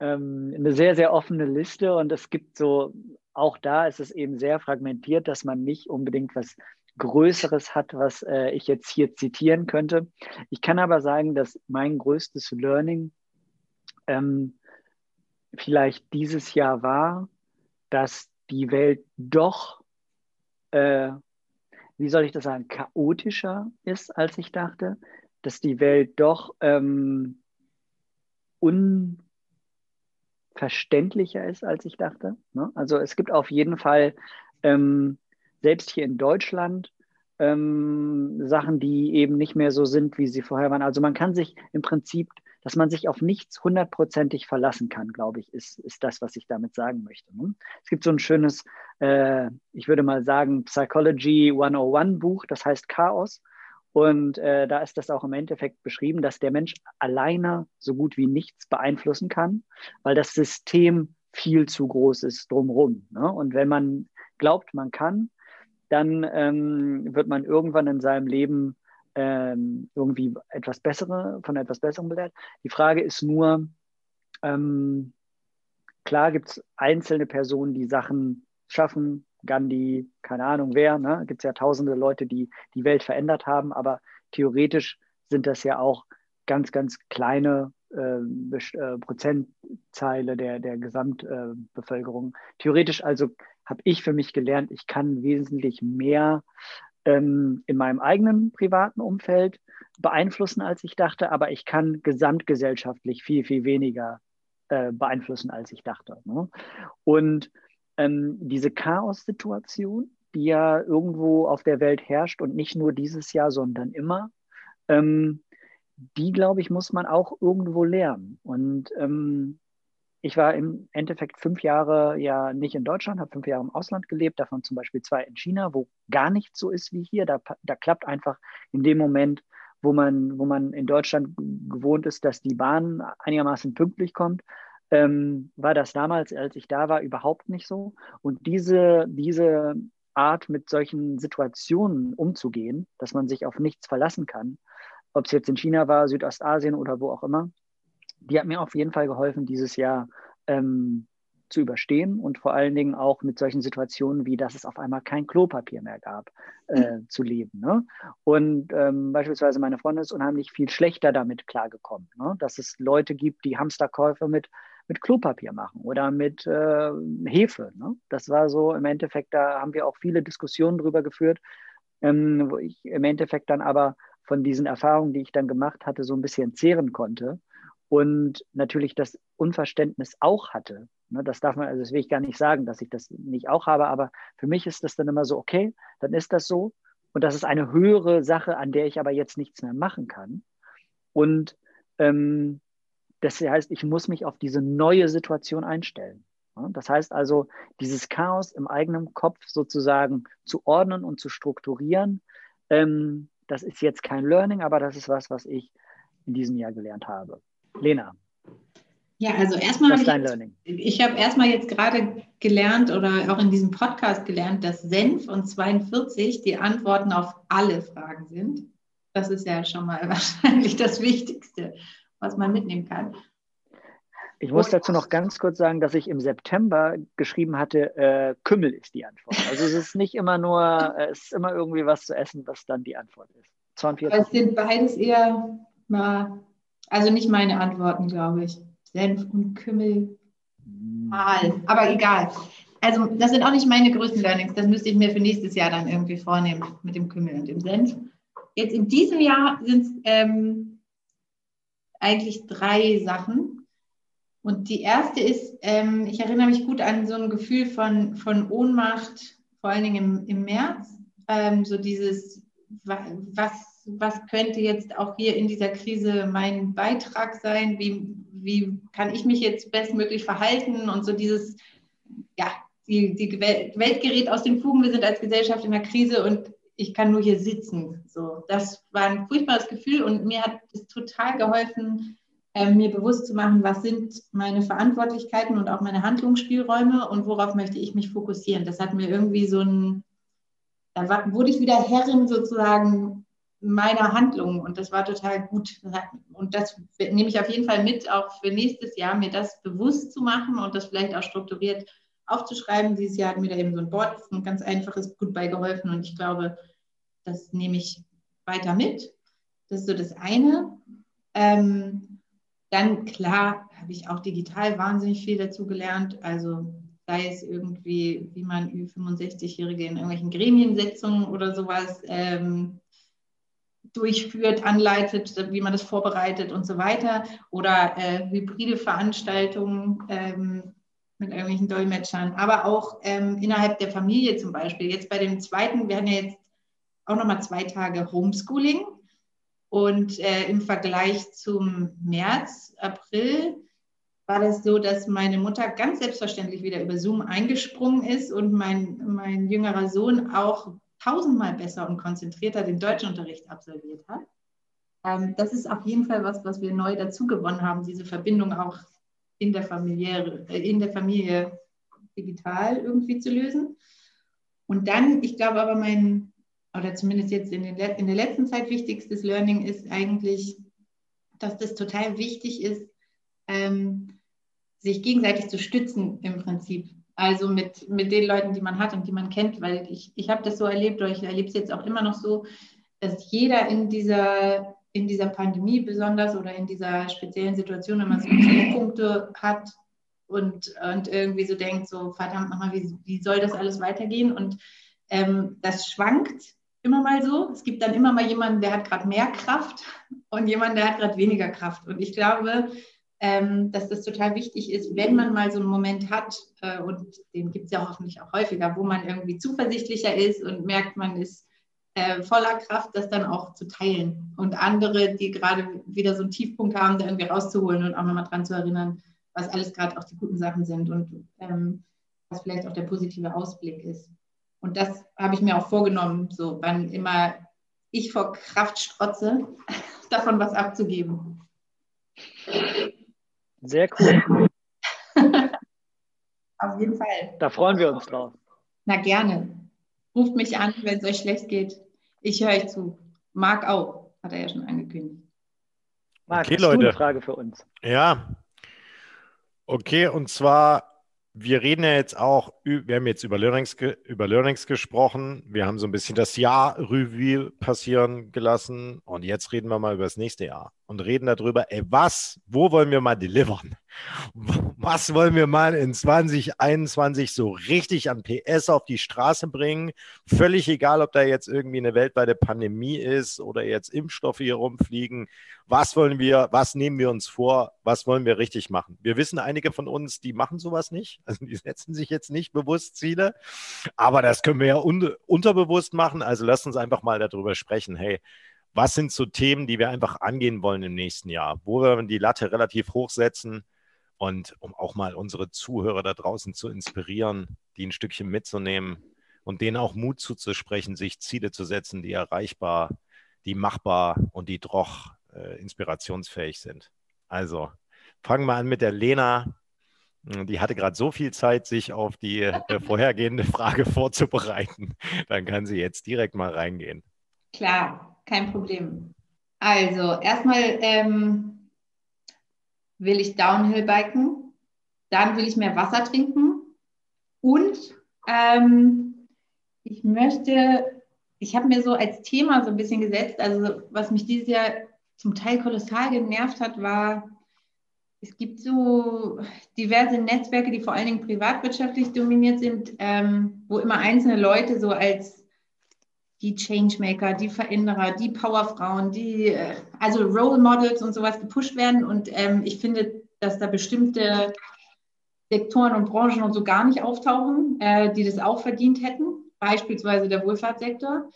ähm, eine sehr, sehr offene Liste und es gibt so, auch da ist es eben sehr fragmentiert, dass man nicht unbedingt was Größeres hat, was äh, ich jetzt hier zitieren könnte. Ich kann aber sagen, dass mein größtes Learning ähm, vielleicht dieses Jahr war, dass die Welt doch, äh, wie soll ich das sagen, chaotischer ist, als ich dachte, dass die Welt doch ähm, unverständlicher ist, als ich dachte. Ne? Also es gibt auf jeden Fall ähm, selbst hier in Deutschland ähm, Sachen, die eben nicht mehr so sind, wie sie vorher waren. Also man kann sich im Prinzip, dass man sich auf nichts hundertprozentig verlassen kann, glaube ich, ist, ist das, was ich damit sagen möchte. Ne? Es gibt so ein schönes, äh, ich würde mal sagen, Psychology 101 Buch, das heißt Chaos. Und äh, da ist das auch im Endeffekt beschrieben, dass der Mensch alleine so gut wie nichts beeinflussen kann, weil das System viel zu groß ist drumherum. Ne? Und wenn man glaubt, man kann, dann ähm, wird man irgendwann in seinem Leben ähm, irgendwie etwas bessere, von etwas Besserem belehrt. Die Frage ist nur, ähm, klar gibt es einzelne Personen, die Sachen schaffen, Gandhi, keine Ahnung wer, ne? gibt es ja tausende Leute, die die Welt verändert haben, aber theoretisch sind das ja auch ganz, ganz kleine äh, äh, Prozentzeile der, der Gesamtbevölkerung. Theoretisch also habe ich für mich gelernt, ich kann wesentlich mehr ähm, in meinem eigenen privaten Umfeld beeinflussen, als ich dachte, aber ich kann gesamtgesellschaftlich viel, viel weniger äh, beeinflussen, als ich dachte. Ne? Und ähm, diese Chaos-Situation, die ja irgendwo auf der Welt herrscht und nicht nur dieses Jahr, sondern immer, ähm, die, glaube ich, muss man auch irgendwo lernen. Und ähm, ich war im Endeffekt fünf Jahre ja nicht in Deutschland, habe fünf Jahre im Ausland gelebt, davon zum Beispiel zwei in China, wo gar nicht so ist wie hier. Da, da klappt einfach in dem Moment, wo man, wo man in Deutschland gewohnt ist, dass die Bahn einigermaßen pünktlich kommt, ähm, war das damals, als ich da war, überhaupt nicht so. Und diese, diese Art, mit solchen Situationen umzugehen, dass man sich auf nichts verlassen kann, ob es jetzt in China war, Südostasien oder wo auch immer, die hat mir auf jeden Fall geholfen, dieses Jahr ähm, zu überstehen und vor allen Dingen auch mit solchen Situationen wie, dass es auf einmal kein Klopapier mehr gab, äh, mhm. zu leben. Ne? Und ähm, beispielsweise meine Freundin ist unheimlich viel schlechter damit klargekommen, ne? dass es Leute gibt, die Hamsterkäufe mit, mit Klopapier machen oder mit äh, Hefe. Ne? Das war so im Endeffekt, da haben wir auch viele Diskussionen drüber geführt, ähm, wo ich im Endeffekt dann aber von diesen Erfahrungen, die ich dann gemacht hatte, so ein bisschen zehren konnte und natürlich das Unverständnis auch hatte. Ne, das darf man, also das will ich gar nicht sagen, dass ich das nicht auch habe, aber für mich ist das dann immer so, okay, dann ist das so. Und das ist eine höhere Sache, an der ich aber jetzt nichts mehr machen kann. Und ähm, das heißt, ich muss mich auf diese neue Situation einstellen. Das heißt also, dieses Chaos im eigenen Kopf sozusagen zu ordnen und zu strukturieren, ähm, das ist jetzt kein Learning, aber das ist was, was ich in diesem Jahr gelernt habe. Lena. Ja, also erstmal, habe ich, ich habe erstmal jetzt gerade gelernt oder auch in diesem Podcast gelernt, dass Senf und 42 die Antworten auf alle Fragen sind. Das ist ja schon mal wahrscheinlich das Wichtigste, was man mitnehmen kann. Ich muss dazu noch ganz kurz sagen, dass ich im September geschrieben hatte, äh, Kümmel ist die Antwort. Also es ist nicht immer nur, äh, es ist immer irgendwie was zu essen, was dann die Antwort ist. 42. Es sind beides eher mal also nicht meine Antworten, glaube ich. Senf und Kümmel. Mal. Aber egal. Also das sind auch nicht meine größten Learnings. Das müsste ich mir für nächstes Jahr dann irgendwie vornehmen mit dem Kümmel und dem Senf. Jetzt in diesem Jahr sind es ähm, eigentlich drei Sachen. Und die erste ist, ähm, ich erinnere mich gut an so ein Gefühl von, von Ohnmacht, vor allen Dingen im, im März. Ähm, so dieses, was was könnte jetzt auch hier in dieser Krise mein Beitrag sein? Wie, wie kann ich mich jetzt bestmöglich verhalten? Und so dieses, ja, die, die Welt gerät aus den Fugen, wir sind als Gesellschaft in der Krise und ich kann nur hier sitzen. So, das war ein furchtbares Gefühl und mir hat es total geholfen, äh, mir bewusst zu machen, was sind meine Verantwortlichkeiten und auch meine Handlungsspielräume und worauf möchte ich mich fokussieren. Das hat mir irgendwie so ein, da war, wurde ich wieder Herrin sozusagen meiner Handlungen und das war total gut. Und das nehme ich auf jeden Fall mit, auch für nächstes Jahr, mir das bewusst zu machen und das vielleicht auch strukturiert aufzuschreiben. Dieses Jahr hat mir da eben so ein Board, ein ganz einfaches, gut beigeholfen und ich glaube, das nehme ich weiter mit. Das ist so das eine. Ähm, dann, klar, habe ich auch digital wahnsinnig viel dazu gelernt. Also sei es irgendwie, wie man Ü65-Jährige in irgendwelchen Gremiensitzungen oder sowas ähm, durchführt, anleitet, wie man das vorbereitet und so weiter. Oder äh, hybride Veranstaltungen ähm, mit irgendwelchen Dolmetschern, aber auch ähm, innerhalb der Familie zum Beispiel. Jetzt bei dem zweiten, wir hatten ja jetzt auch nochmal zwei Tage Homeschooling. Und äh, im Vergleich zum März, April war das so, dass meine Mutter ganz selbstverständlich wieder über Zoom eingesprungen ist und mein, mein jüngerer Sohn auch tausendmal besser und konzentrierter den Deutschunterricht absolviert hat. Ähm, das ist auf jeden Fall was, was wir neu dazu gewonnen haben, diese Verbindung auch in der Familie, äh, in der Familie digital irgendwie zu lösen. Und dann, ich glaube aber mein, oder zumindest jetzt in, den, in der letzten Zeit wichtigstes Learning ist eigentlich, dass das total wichtig ist, ähm, sich gegenseitig zu stützen im Prinzip. Also mit, mit den Leuten, die man hat und die man kennt, weil ich, ich habe das so erlebt oder ich erlebe es jetzt auch immer noch so, dass jeder in dieser, in dieser Pandemie besonders oder in dieser speziellen Situation, wenn man so Punkte hat und, und irgendwie so denkt, so verdammt nochmal, wie, wie soll das alles weitergehen? Und ähm, das schwankt immer mal so. Es gibt dann immer mal jemanden, der hat gerade mehr Kraft und jemanden, der hat gerade weniger Kraft. Und ich glaube, ähm, dass das total wichtig ist, wenn man mal so einen Moment hat, äh, und den gibt es ja hoffentlich auch häufiger, wo man irgendwie zuversichtlicher ist und merkt, man ist äh, voller Kraft, das dann auch zu teilen. Und andere, die gerade wieder so einen Tiefpunkt haben, da irgendwie rauszuholen und auch nochmal dran zu erinnern, was alles gerade auch die guten Sachen sind und ähm, was vielleicht auch der positive Ausblick ist. Und das habe ich mir auch vorgenommen, so wann immer ich vor Kraft strotze, davon was abzugeben. Sehr cool. Auf jeden Fall. Da freuen wir uns drauf. Na gerne. Ruft mich an, wenn es euch schlecht geht. Ich höre euch zu. Marc auch, hat er ja schon angekündigt. Marc, okay, hast Leute. du eine Frage für uns? Ja. Okay, und zwar wir reden ja jetzt auch, wir haben jetzt über Learnings, über Learnings gesprochen. Wir haben so ein bisschen das Jahr Revue passieren gelassen. Und jetzt reden wir mal über das nächste Jahr und reden darüber, ey, was, wo wollen wir mal delivern? Was wollen wir mal in 2021 so richtig an PS auf die Straße bringen? Völlig egal, ob da jetzt irgendwie eine weltweite Pandemie ist oder jetzt Impfstoffe hier rumfliegen. Was wollen wir, was nehmen wir uns vor, was wollen wir richtig machen. Wir wissen, einige von uns, die machen sowas nicht, also die setzen sich jetzt nicht bewusst Ziele, aber das können wir ja un unterbewusst machen, also lasst uns einfach mal darüber sprechen, hey, was sind so Themen, die wir einfach angehen wollen im nächsten Jahr, wo wir die Latte relativ hoch setzen und um auch mal unsere Zuhörer da draußen zu inspirieren, die ein Stückchen mitzunehmen und denen auch Mut zuzusprechen, sich Ziele zu setzen, die erreichbar, die machbar und die doch äh, inspirationsfähig sind. Also fangen wir an mit der Lena. Hm, die hatte gerade so viel Zeit, sich auf die äh, vorhergehende Frage vorzubereiten. Dann kann sie jetzt direkt mal reingehen. Klar, kein Problem. Also erstmal ähm, will ich Downhill biken, dann will ich mehr Wasser trinken und ähm, ich möchte, ich habe mir so als Thema so ein bisschen gesetzt, also was mich dieses Jahr zum Teil kolossal genervt hat, war, es gibt so diverse Netzwerke, die vor allen Dingen privatwirtschaftlich dominiert sind, ähm, wo immer einzelne Leute so als die Changemaker, die Veränderer, die Powerfrauen, die, äh, also Role Models und sowas gepusht werden. Und ähm, ich finde, dass da bestimmte Sektoren und Branchen und so gar nicht auftauchen, äh, die das auch verdient hätten. Beispielsweise der Wohlfahrtssektor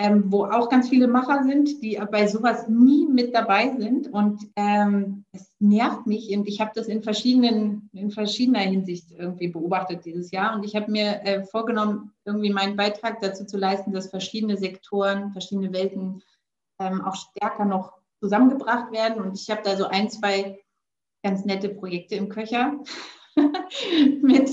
ähm, wo auch ganz viele Macher sind, die bei sowas nie mit dabei sind. Und ähm, es nervt mich. Und ich habe das in, verschiedenen, in verschiedener Hinsicht irgendwie beobachtet dieses Jahr. Und ich habe mir äh, vorgenommen, irgendwie meinen Beitrag dazu zu leisten, dass verschiedene Sektoren, verschiedene Welten ähm, auch stärker noch zusammengebracht werden. Und ich habe da so ein, zwei ganz nette Projekte im Köcher mit,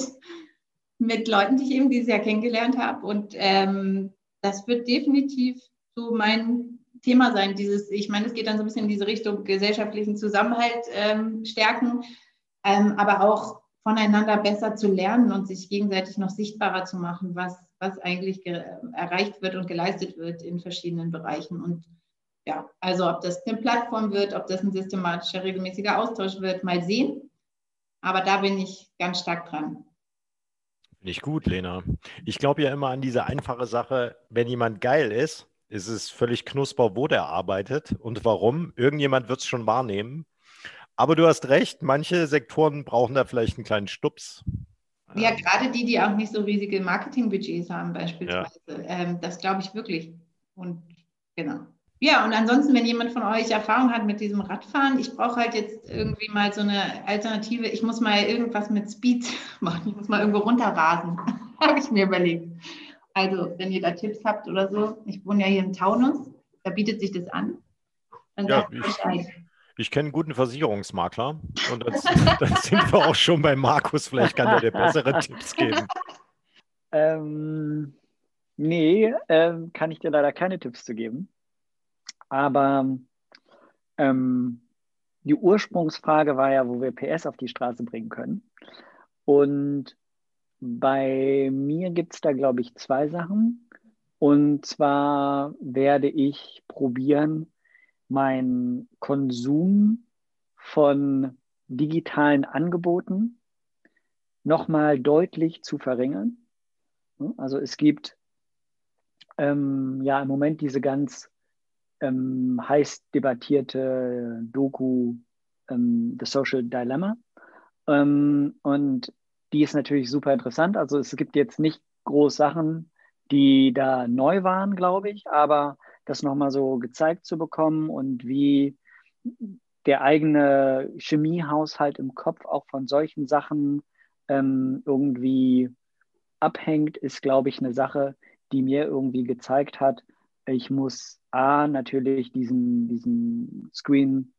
mit Leuten, die ich eben dieses Jahr kennengelernt habe. Und ähm, das wird definitiv so mein Thema sein. Dieses, ich meine, es geht dann so ein bisschen in diese Richtung gesellschaftlichen Zusammenhalt ähm, stärken, ähm, aber auch voneinander besser zu lernen und sich gegenseitig noch sichtbarer zu machen, was, was eigentlich erreicht wird und geleistet wird in verschiedenen Bereichen. Und ja, also ob das eine Plattform wird, ob das ein systematischer, regelmäßiger Austausch wird, mal sehen. Aber da bin ich ganz stark dran. Nicht gut, Lena. Ich glaube ja immer an diese einfache Sache, wenn jemand geil ist, ist es völlig knusper, wo der arbeitet und warum. Irgendjemand wird es schon wahrnehmen. Aber du hast recht, manche Sektoren brauchen da vielleicht einen kleinen Stups. Ja, ähm. gerade die, die auch nicht so riesige Marketingbudgets haben, beispielsweise. Ja. Ähm, das glaube ich wirklich. Und genau. Ja, und ansonsten, wenn jemand von euch Erfahrung hat mit diesem Radfahren, ich brauche halt jetzt irgendwie mal so eine Alternative. Ich muss mal irgendwas mit Speed machen. Ich muss mal irgendwo runterrasen. Habe ich mir überlegt. Also, wenn ihr da Tipps habt oder so, ich wohne ja hier im Taunus, da bietet sich das an. Dann ja, ich, ich kenne einen guten Versicherungsmakler und dann, dann, sind wir auch schon bei Markus. Vielleicht kann er dir bessere Tipps geben. Ähm, nee, ähm, kann ich dir leider keine Tipps zu geben. Aber ähm, die Ursprungsfrage war ja, wo wir PS auf die Straße bringen können. Und bei mir gibt es da, glaube ich, zwei Sachen. Und zwar werde ich probieren, meinen Konsum von digitalen Angeboten nochmal deutlich zu verringern. Also es gibt ähm, ja im Moment diese ganz ähm, heiß debattierte Doku ähm, The Social Dilemma. Ähm, und die ist natürlich super interessant. Also es gibt jetzt nicht groß Sachen, die da neu waren, glaube ich, aber das nochmal so gezeigt zu bekommen und wie der eigene Chemiehaushalt im Kopf auch von solchen Sachen ähm, irgendwie abhängt, ist, glaube ich, eine Sache, die mir irgendwie gezeigt hat, ich muss A, natürlich diesen, diesen Screen,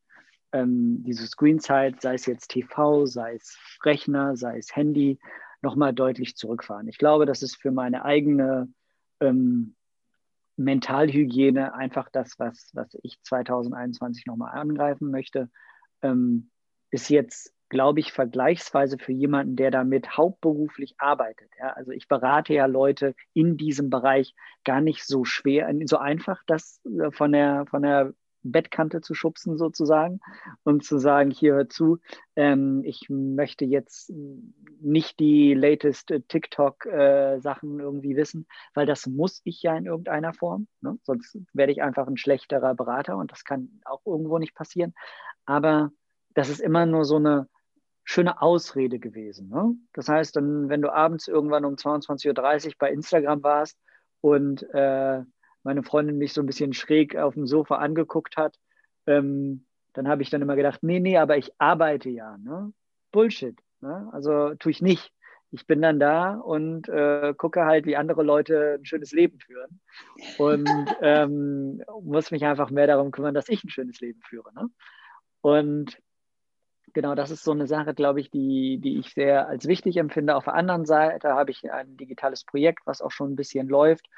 ähm, diese Screenzeit, sei es jetzt TV, sei es Rechner, sei es Handy, nochmal deutlich zurückfahren. Ich glaube, das ist für meine eigene ähm, Mentalhygiene einfach das, was, was ich 2021 nochmal angreifen möchte, ähm, ist jetzt, glaube ich, vergleichsweise für jemanden, der damit hauptberuflich arbeitet. Ja? Also ich berate ja Leute in diesem Bereich gar nicht so schwer, so einfach, das äh, von der, von der Bettkante zu schubsen sozusagen und zu sagen, hier hör zu, ähm, ich möchte jetzt nicht die latest TikTok-Sachen äh, irgendwie wissen, weil das muss ich ja in irgendeiner Form, ne? sonst werde ich einfach ein schlechterer Berater und das kann auch irgendwo nicht passieren. Aber das ist immer nur so eine schöne Ausrede gewesen. Ne? Das heißt, dann, wenn du abends irgendwann um 22.30 Uhr bei Instagram warst und äh, meine Freundin mich so ein bisschen schräg auf dem Sofa angeguckt hat, ähm, dann habe ich dann immer gedacht, nee, nee, aber ich arbeite ja. Ne? Bullshit. Ne? Also tue ich nicht. Ich bin dann da und äh, gucke halt, wie andere Leute ein schönes Leben führen und ähm, muss mich einfach mehr darum kümmern, dass ich ein schönes Leben führe. Ne? Und genau, das ist so eine Sache, glaube ich, die, die ich sehr als wichtig empfinde. Auf der anderen Seite habe ich ein digitales Projekt, was auch schon ein bisschen läuft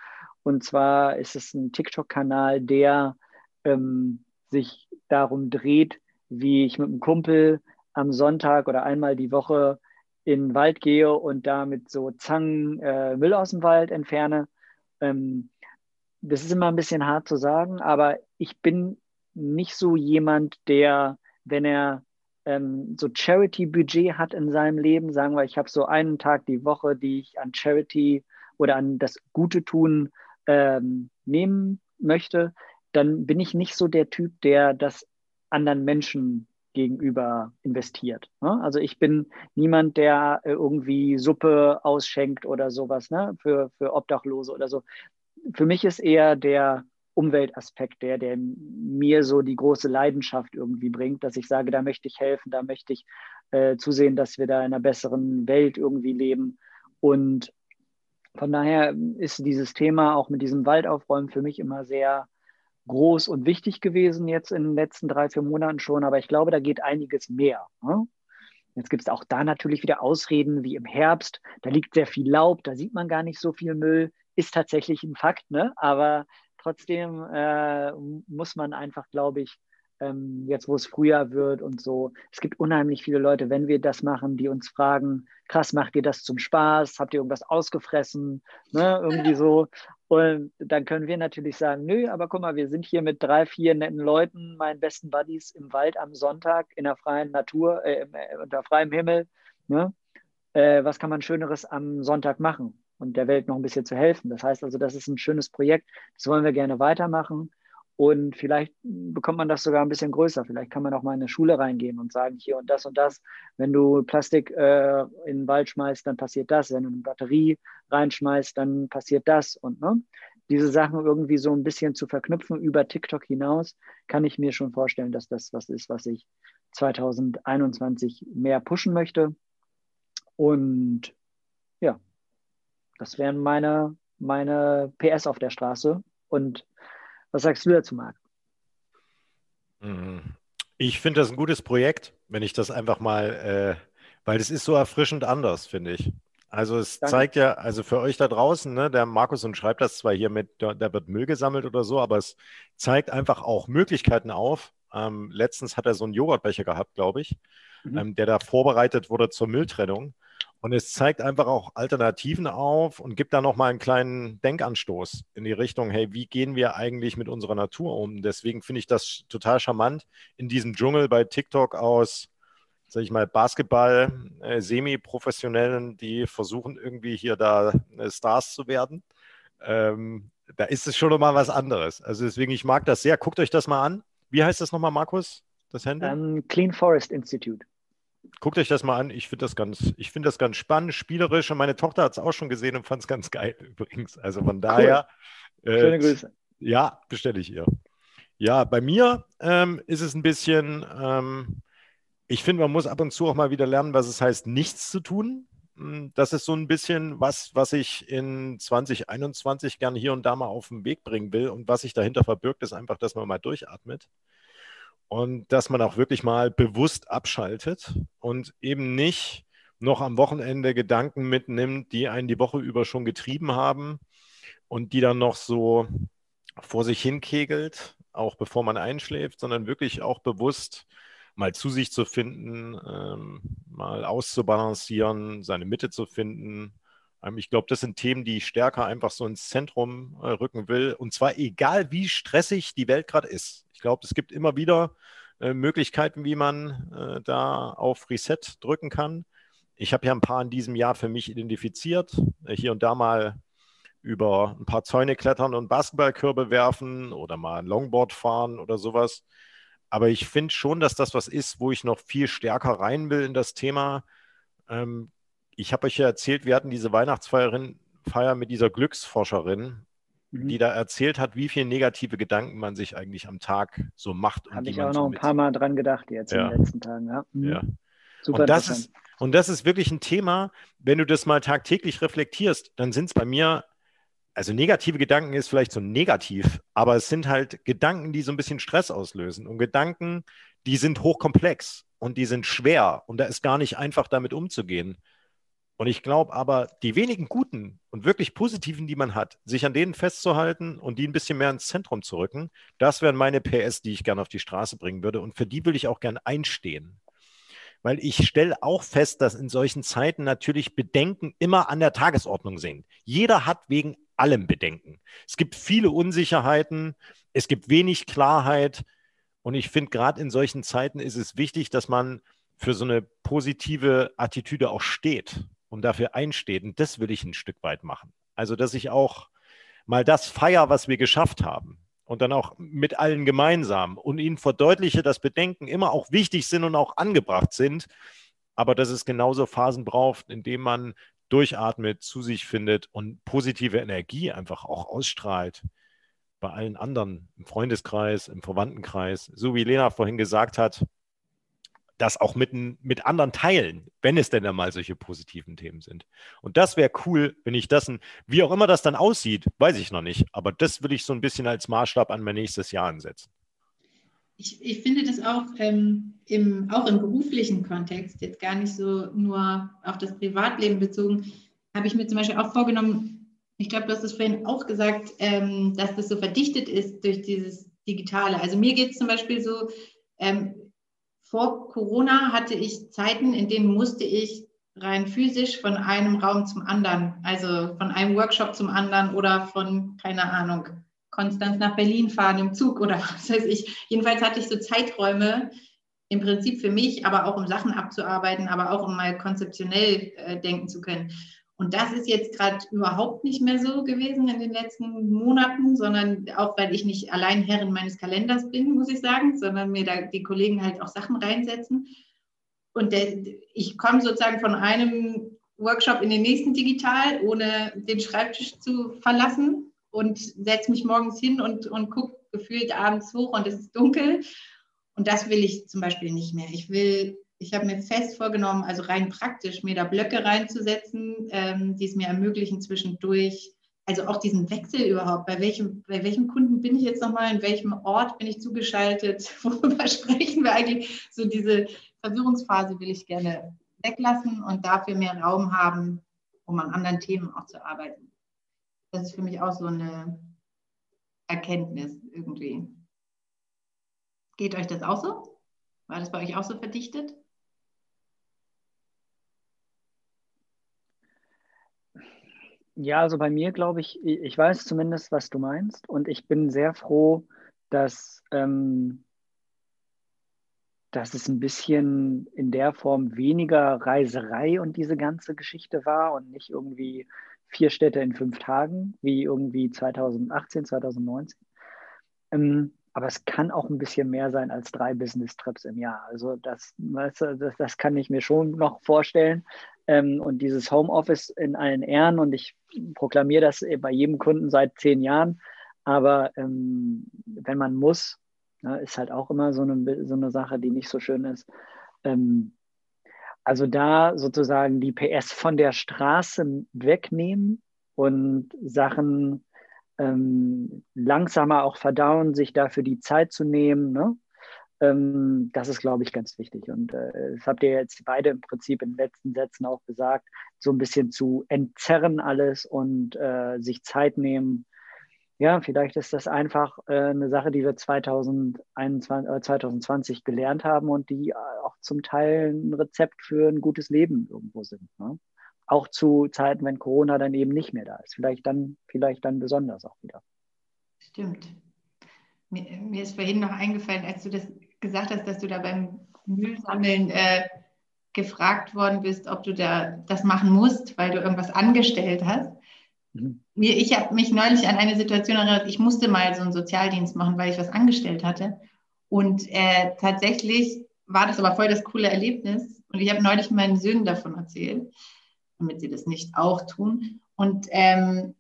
und zwar ist es ein TikTok-Kanal, der ähm, sich darum dreht, wie ich mit einem Kumpel am Sonntag oder einmal die Woche in den Wald gehe und da mit so Zangen äh, Müll aus dem Wald entferne. Ähm, das ist immer ein bisschen hart zu sagen, aber ich bin nicht so jemand, der, wenn er ähm, so Charity-Budget hat in seinem Leben, sagen wir, ich habe so einen Tag die Woche, die ich an Charity oder an das Gute tun ähm, nehmen möchte, dann bin ich nicht so der Typ, der das anderen Menschen gegenüber investiert. Ne? Also ich bin niemand, der äh, irgendwie Suppe ausschenkt oder sowas ne? für, für Obdachlose oder so. Für mich ist eher der Umweltaspekt der, der mir so die große Leidenschaft irgendwie bringt, dass ich sage, da möchte ich helfen, da möchte ich äh, zusehen, dass wir da in einer besseren Welt irgendwie leben. Und von daher ist dieses Thema auch mit diesem Waldaufräumen für mich immer sehr groß und wichtig gewesen jetzt in den letzten drei, vier Monaten schon. Aber ich glaube, da geht einiges mehr. Ne? Jetzt gibt es auch da natürlich wieder Ausreden wie im Herbst. Da liegt sehr viel Laub, da sieht man gar nicht so viel Müll. Ist tatsächlich ein Fakt, ne? aber trotzdem äh, muss man einfach, glaube ich, ähm, jetzt wo es Frühjahr wird und so. Es gibt unheimlich viele Leute, wenn wir das machen, die uns fragen, krass, macht ihr das zum Spaß? Habt ihr irgendwas ausgefressen? Ne? Irgendwie so. Und dann können wir natürlich sagen, nö, aber guck mal, wir sind hier mit drei, vier netten Leuten, meinen besten Buddies im Wald am Sonntag in der freien Natur, äh, äh, unter freiem Himmel. Ne? Äh, was kann man Schöneres am Sonntag machen und der Welt noch ein bisschen zu helfen? Das heißt also, das ist ein schönes Projekt, das wollen wir gerne weitermachen. Und vielleicht bekommt man das sogar ein bisschen größer. Vielleicht kann man auch mal in eine Schule reingehen und sagen, hier und das und das. Wenn du Plastik äh, in den Wald schmeißt, dann passiert das. Wenn du eine Batterie reinschmeißt, dann passiert das. Und ne, diese Sachen irgendwie so ein bisschen zu verknüpfen über TikTok hinaus, kann ich mir schon vorstellen, dass das was ist, was ich 2021 mehr pushen möchte. Und ja, das wären meine, meine PS auf der Straße. Und was sagst du dazu, Marc? Mhm. Ich finde das ein gutes Projekt, wenn ich das einfach mal, äh, weil es ist so erfrischend anders, finde ich. Also es Danke. zeigt ja, also für euch da draußen, ne, der Markus und schreibt das zwar hier mit, da wird Müll gesammelt oder so, aber es zeigt einfach auch Möglichkeiten auf. Ähm, letztens hat er so einen Joghurtbecher gehabt, glaube ich, mhm. ähm, der da vorbereitet wurde zur Mülltrennung. Und es zeigt einfach auch Alternativen auf und gibt da nochmal einen kleinen Denkanstoß in die Richtung, hey, wie gehen wir eigentlich mit unserer Natur um? Deswegen finde ich das total charmant, in diesem Dschungel bei TikTok aus, sag ich mal, Basketball, äh, Semi-Professionellen, die versuchen irgendwie hier da äh, Stars zu werden. Ähm, da ist es schon nochmal was anderes. Also deswegen, ich mag das sehr. Guckt euch das mal an. Wie heißt das nochmal, Markus? Das Handy? Um, ähm, Clean Forest Institute. Guckt euch das mal an. Ich finde das ganz, ich finde das ganz spannend, spielerisch. Und meine Tochter hat es auch schon gesehen und fand es ganz geil übrigens. Also von daher. Cool. Äh, Schöne Grüße. Ja, bestelle ich ihr. Ja, bei mir ähm, ist es ein bisschen, ähm, ich finde, man muss ab und zu auch mal wieder lernen, was es heißt, nichts zu tun. Hm, das ist so ein bisschen was, was ich in 2021 gerne hier und da mal auf den Weg bringen will. Und was sich dahinter verbirgt, ist einfach, dass man mal durchatmet und dass man auch wirklich mal bewusst abschaltet und eben nicht noch am Wochenende Gedanken mitnimmt, die einen die Woche über schon getrieben haben und die dann noch so vor sich hinkegelt, auch bevor man einschläft, sondern wirklich auch bewusst mal zu sich zu finden, ähm, mal auszubalancieren, seine Mitte zu finden. Ähm, ich glaube, das sind Themen, die ich stärker einfach so ins Zentrum äh, rücken will. Und zwar egal, wie stressig die Welt gerade ist. Ich glaube, es gibt immer wieder äh, Möglichkeiten, wie man äh, da auf Reset drücken kann. Ich habe ja ein paar in diesem Jahr für mich identifiziert. Hier und da mal über ein paar Zäune klettern und Basketballkörbe werfen oder mal ein Longboard fahren oder sowas. Aber ich finde schon, dass das was ist, wo ich noch viel stärker rein will in das Thema. Ähm, ich habe euch ja erzählt, wir hatten diese Weihnachtsfeier mit dieser Glücksforscherin, mhm. die da erzählt hat, wie viele negative Gedanken man sich eigentlich am Tag so macht. Habe ich auch noch ein paar Mal dran gedacht jetzt ja. in den letzten Tagen. Ja. Mhm. ja. Super und das ist und das ist wirklich ein Thema, wenn du das mal tagtäglich reflektierst, dann sind es bei mir also negative Gedanken ist vielleicht so negativ, aber es sind halt Gedanken, die so ein bisschen Stress auslösen und Gedanken, die sind hochkomplex und die sind schwer und da ist gar nicht einfach damit umzugehen. Und ich glaube aber, die wenigen guten und wirklich positiven, die man hat, sich an denen festzuhalten und die ein bisschen mehr ins Zentrum zu rücken, das wären meine PS, die ich gerne auf die Straße bringen würde. Und für die will ich auch gerne einstehen. Weil ich stelle auch fest, dass in solchen Zeiten natürlich Bedenken immer an der Tagesordnung sind. Jeder hat wegen allem Bedenken. Es gibt viele Unsicherheiten, es gibt wenig Klarheit. Und ich finde, gerade in solchen Zeiten ist es wichtig, dass man für so eine positive Attitüde auch steht und dafür einsteht. Und das will ich ein Stück weit machen. Also, dass ich auch mal das feier, was wir geschafft haben. Und dann auch mit allen gemeinsam und ihnen verdeutliche, dass Bedenken immer auch wichtig sind und auch angebracht sind, aber dass es genauso Phasen braucht, in denen man durchatmet, zu sich findet und positive Energie einfach auch ausstrahlt bei allen anderen im Freundeskreis, im Verwandtenkreis. So wie Lena vorhin gesagt hat, das auch mit, mit anderen teilen, wenn es denn einmal solche positiven Themen sind. Und das wäre cool, wenn ich das, wie auch immer das dann aussieht, weiß ich noch nicht, aber das würde ich so ein bisschen als Maßstab an mein nächstes Jahr ansetzen ich, ich finde das auch, ähm, im, auch im beruflichen Kontext, jetzt gar nicht so nur auf das Privatleben bezogen, habe ich mir zum Beispiel auch vorgenommen, ich glaube, du hast es vorhin auch gesagt, ähm, dass das so verdichtet ist durch dieses Digitale. Also mir geht es zum Beispiel so, ähm, vor Corona hatte ich Zeiten, in denen musste ich rein physisch von einem Raum zum anderen, also von einem Workshop zum anderen oder von, keine Ahnung, Konstanz nach Berlin fahren im Zug oder was weiß ich. Jedenfalls hatte ich so Zeiträume im Prinzip für mich, aber auch um Sachen abzuarbeiten, aber auch um mal konzeptionell äh, denken zu können. Und das ist jetzt gerade überhaupt nicht mehr so gewesen in den letzten Monaten, sondern auch weil ich nicht allein Herrin meines Kalenders bin, muss ich sagen, sondern mir da die Kollegen halt auch Sachen reinsetzen. Und der, ich komme sozusagen von einem Workshop in den nächsten digital, ohne den Schreibtisch zu verlassen und setze mich morgens hin und, und gucke gefühlt abends hoch und es ist dunkel. Und das will ich zum Beispiel nicht mehr. Ich will, ich habe mir fest vorgenommen, also rein praktisch, mir da Blöcke reinzusetzen, ähm, die es mir ermöglichen, zwischendurch, also auch diesen Wechsel überhaupt, bei welchem, bei welchem Kunden bin ich jetzt nochmal, in welchem Ort bin ich zugeschaltet, worüber sprechen wir eigentlich? So diese Verwirrungsphase will ich gerne weglassen und dafür mehr Raum haben, um an anderen Themen auch zu arbeiten das ist für mich auch so eine Erkenntnis irgendwie. Geht euch das auch so? War das bei euch auch so verdichtet? Ja, also bei mir glaube ich, ich weiß zumindest, was du meinst und ich bin sehr froh, dass, ähm, dass es ein bisschen in der Form weniger Reiserei und diese ganze Geschichte war und nicht irgendwie vier Städte in fünf Tagen, wie irgendwie 2018, 2019. Ähm, aber es kann auch ein bisschen mehr sein als drei Business-Trips im Jahr. Also das, weißt du, das, das, kann ich mir schon noch vorstellen. Ähm, und dieses Homeoffice in allen Ehren, und ich proklamiere das bei jedem Kunden seit zehn Jahren, aber ähm, wenn man muss, Ja, ist halt auch immer so eine, so eine Sache, die nicht so schön ist. Ähm, also da sozusagen die PS von der Straße wegnehmen und Sachen ähm, langsamer auch verdauen, sich dafür die Zeit zu nehmen. Ne? Ähm, das ist, glaube ich, ganz wichtig. Und äh, das habt ihr jetzt beide im Prinzip in den letzten Sätzen auch gesagt, so ein bisschen zu entzerren alles und äh, sich Zeit nehmen. Ja, vielleicht ist das einfach äh, eine Sache, die wir 2021, 2020 äh, gelernt haben und die auch zum Teil ein Rezept für ein gutes Leben irgendwo sind. Ne? Auch zu Zeiten, wenn Corona dann eben nicht mehr da ist. Vielleicht dann, vielleicht dann besonders auch wieder. Stimmt. Mir, mir ist vorhin noch eingefallen, als du das gesagt hast, dass du da beim Müllsammeln äh, gefragt worden bist, ob du da das machen musst, weil du irgendwas angestellt hast. Mhm. Mir, ich habe mich neulich an eine Situation erinnert, ich musste mal so einen Sozialdienst machen, weil ich was angestellt hatte. Und äh, tatsächlich war das aber voll das coole Erlebnis. Und ich habe neulich meinen Söhnen davon erzählt, damit sie das nicht auch tun. Und ähm,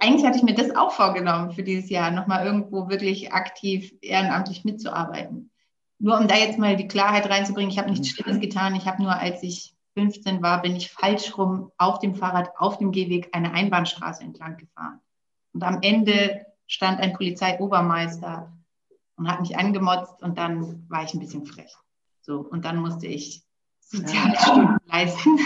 eigentlich hatte ich mir das auch vorgenommen für dieses Jahr, nochmal irgendwo wirklich aktiv ehrenamtlich mitzuarbeiten. Nur um da jetzt mal die Klarheit reinzubringen, ich habe nichts mhm. Schlimmes getan. Ich habe nur, als ich 15 war, bin ich falsch rum auf dem Fahrrad auf dem Gehweg eine Einbahnstraße entlang gefahren. Und am Ende stand ein Polizeiobermeister und hat mich angemotzt und dann war ich ein bisschen frech. So, und dann musste ich soziale Stunden leisten.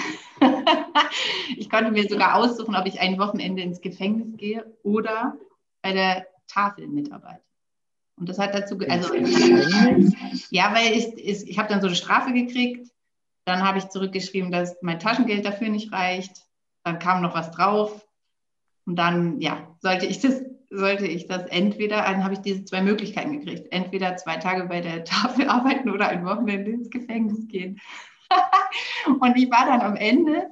ich konnte mir sogar aussuchen, ob ich ein Wochenende ins Gefängnis gehe oder bei der Tafel mitarbeite. Und das hat dazu, also ja, weil ich, ich, ich habe dann so eine Strafe gekriegt. Dann habe ich zurückgeschrieben, dass mein Taschengeld dafür nicht reicht. Dann kam noch was drauf. Und dann, ja, sollte ich das, sollte ich das entweder, dann habe ich diese zwei Möglichkeiten gekriegt. Entweder zwei Tage bei der Tafel arbeiten oder ein Wochenende ins Gefängnis gehen. und ich war dann am Ende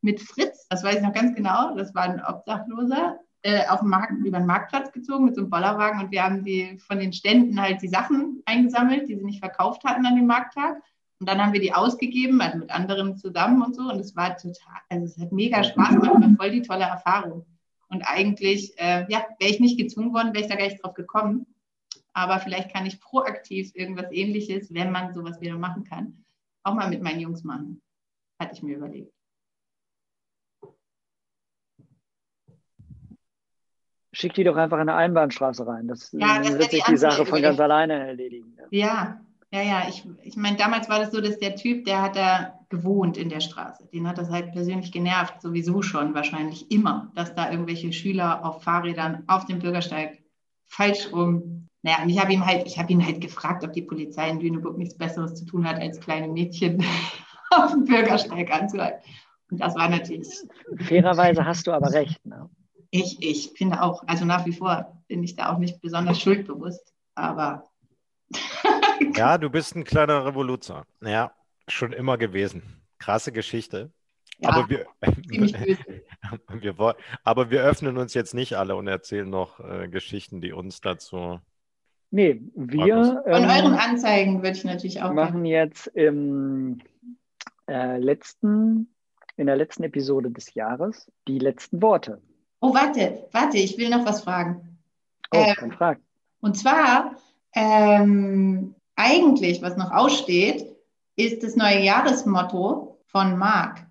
mit Fritz, das weiß ich noch ganz genau, das war ein Obdachloser, äh, auf den Markt, über den Marktplatz gezogen mit so einem Bollerwagen und wir haben die von den Ständen halt die Sachen eingesammelt, die sie nicht verkauft hatten an dem Markttag. Und dann haben wir die ausgegeben, also mit anderen zusammen und so. Und es war total, also es hat mega Spaß gemacht, war voll die tolle Erfahrung. Und eigentlich, äh, ja, wäre ich nicht gezwungen worden, wäre ich da gar nicht drauf gekommen. Aber vielleicht kann ich proaktiv irgendwas ähnliches, wenn man sowas wieder machen kann, auch mal mit meinen Jungs machen. Hatte ich mir überlegt. Schick die doch einfach in eine Einbahnstraße rein. Das, ja, das wird sich die, die Sache von ganz alleine erledigen. Ja, ja, ja. Ich, ich meine, damals war das so, dass der Typ, der hat da gewohnt in der Straße. Den hat das halt persönlich genervt, sowieso schon wahrscheinlich immer, dass da irgendwelche Schüler auf Fahrrädern auf dem Bürgersteig falsch rum. Naja, und ich habe ihm halt, ich habe ihn halt gefragt, ob die Polizei in Lüneburg nichts Besseres zu tun hat, als kleine Mädchen auf dem Bürgersteig anzuhalten. Und das war natürlich. Fairerweise hast du aber recht, ne? Ich, ich finde auch, also nach wie vor bin ich da auch nicht besonders schuldbewusst, aber. ja, du bist ein kleiner Revoluzer. Ja, schon immer gewesen. Krasse Geschichte. Ja, aber, wir, wir, aber wir öffnen uns jetzt nicht alle und erzählen noch äh, Geschichten, die uns dazu. Nee, wir. Von ähm, euren Anzeigen würde ich natürlich auch. machen jetzt im äh, letzten, in der letzten Episode des Jahres die letzten Worte. Oh, warte, warte, ich will noch was fragen. Oh, ähm, frag. Und zwar, ähm, eigentlich, was noch aussteht, ist das neue Jahresmotto von Marc.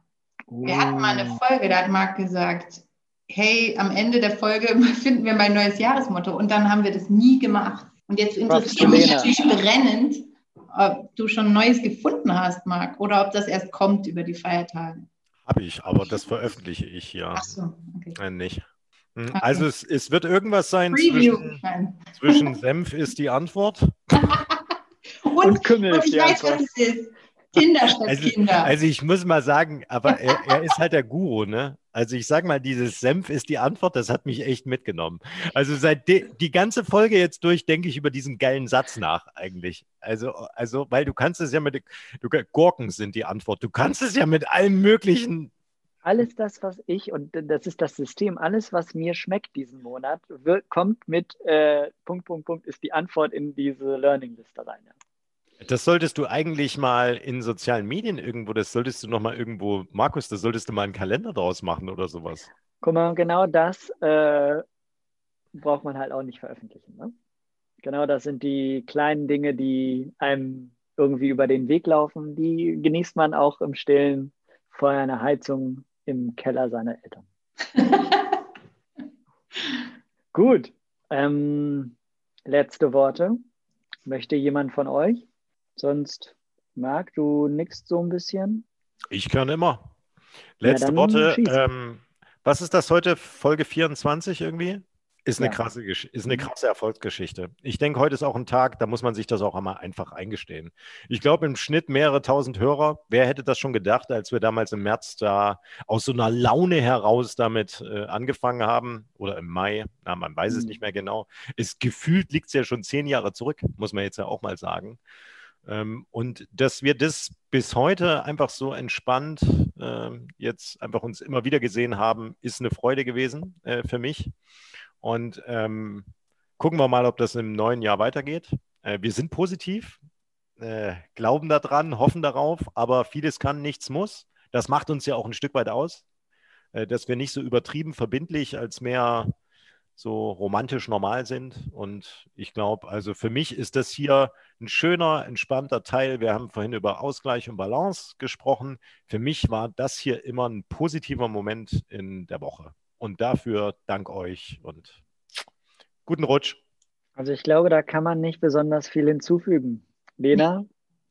Oh. Wir hatten mal eine oh. Folge, da hat Marc gesagt, hey, am Ende der Folge finden wir mein neues Jahresmotto. Und dann haben wir das nie gemacht. Und jetzt interessiert mich natürlich brennend, ob du schon neues gefunden hast, Marc, oder ob das erst kommt über die Feiertage. Habe ich, aber das veröffentliche ich hier Ach so, okay. Äh, nicht. Hm, okay. Also es, es, wird irgendwas sein zwischen, zwischen, Senf ist die Antwort. und, und Kümmel ist die Antwort. Was es ist. Kinder statt also, Kinder. Also ich muss mal sagen, aber er, er, ist halt der Guru, ne? Also ich sag mal, dieses Senf ist die Antwort, das hat mich echt mitgenommen. Also seit die ganze Folge jetzt durch denke ich über diesen geilen Satz nach eigentlich. Also, also, weil du kannst es ja mit du, Gurken sind die Antwort. Du kannst es ja mit allem möglichen alles das, was ich, und das ist das System, alles, was mir schmeckt diesen Monat, wird, kommt mit äh, Punkt, Punkt, Punkt, ist die Antwort in diese Learning-Liste rein. Das solltest du eigentlich mal in sozialen Medien irgendwo, das solltest du noch mal irgendwo, Markus, das solltest du mal einen Kalender draus machen oder sowas. Guck mal, genau das äh, braucht man halt auch nicht veröffentlichen. Ne? Genau, das sind die kleinen Dinge, die einem irgendwie über den Weg laufen. Die genießt man auch im Stillen vor einer Heizung im Keller seiner Eltern. Gut. Ähm, letzte Worte. Möchte jemand von euch? Sonst, Marc, du nickst so ein bisschen. Ich kann immer. Letzte ja, Worte. Ähm, was ist das heute? Folge 24 irgendwie? Ist eine, ja. krasse, ist eine mhm. krasse Erfolgsgeschichte. Ich denke, heute ist auch ein Tag, da muss man sich das auch einmal einfach eingestehen. Ich glaube, im Schnitt mehrere tausend Hörer. Wer hätte das schon gedacht, als wir damals im März da aus so einer Laune heraus damit äh, angefangen haben oder im Mai, na, man weiß mhm. es nicht mehr genau. Es gefühlt liegt es ja schon zehn Jahre zurück, muss man jetzt ja auch mal sagen. Ähm, und dass wir das bis heute einfach so entspannt äh, jetzt einfach uns immer wieder gesehen haben, ist eine Freude gewesen äh, für mich. Und ähm, gucken wir mal, ob das im neuen Jahr weitergeht. Äh, wir sind positiv, äh, glauben daran, hoffen darauf, aber vieles kann, nichts muss. Das macht uns ja auch ein Stück weit aus, dass wir nicht so übertrieben verbindlich als mehr so romantisch normal sind. Und ich glaube, also für mich ist das hier ein schöner, entspannter Teil. Wir haben vorhin über Ausgleich und Balance gesprochen. Für mich war das hier immer ein positiver Moment in der Woche. Und dafür dank euch und guten Rutsch. Also ich glaube, da kann man nicht besonders viel hinzufügen. Lena,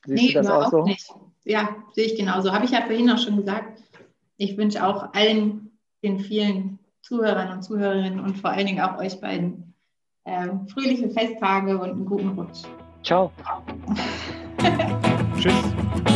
siehst nee, du das auch so? Nicht. Ja, sehe ich genauso. Habe ich ja vorhin auch schon gesagt. Ich wünsche auch allen den vielen Zuhörern und Zuhörerinnen und vor allen Dingen auch euch beiden äh, fröhliche Festtage und einen guten Rutsch. Ciao. Tschüss.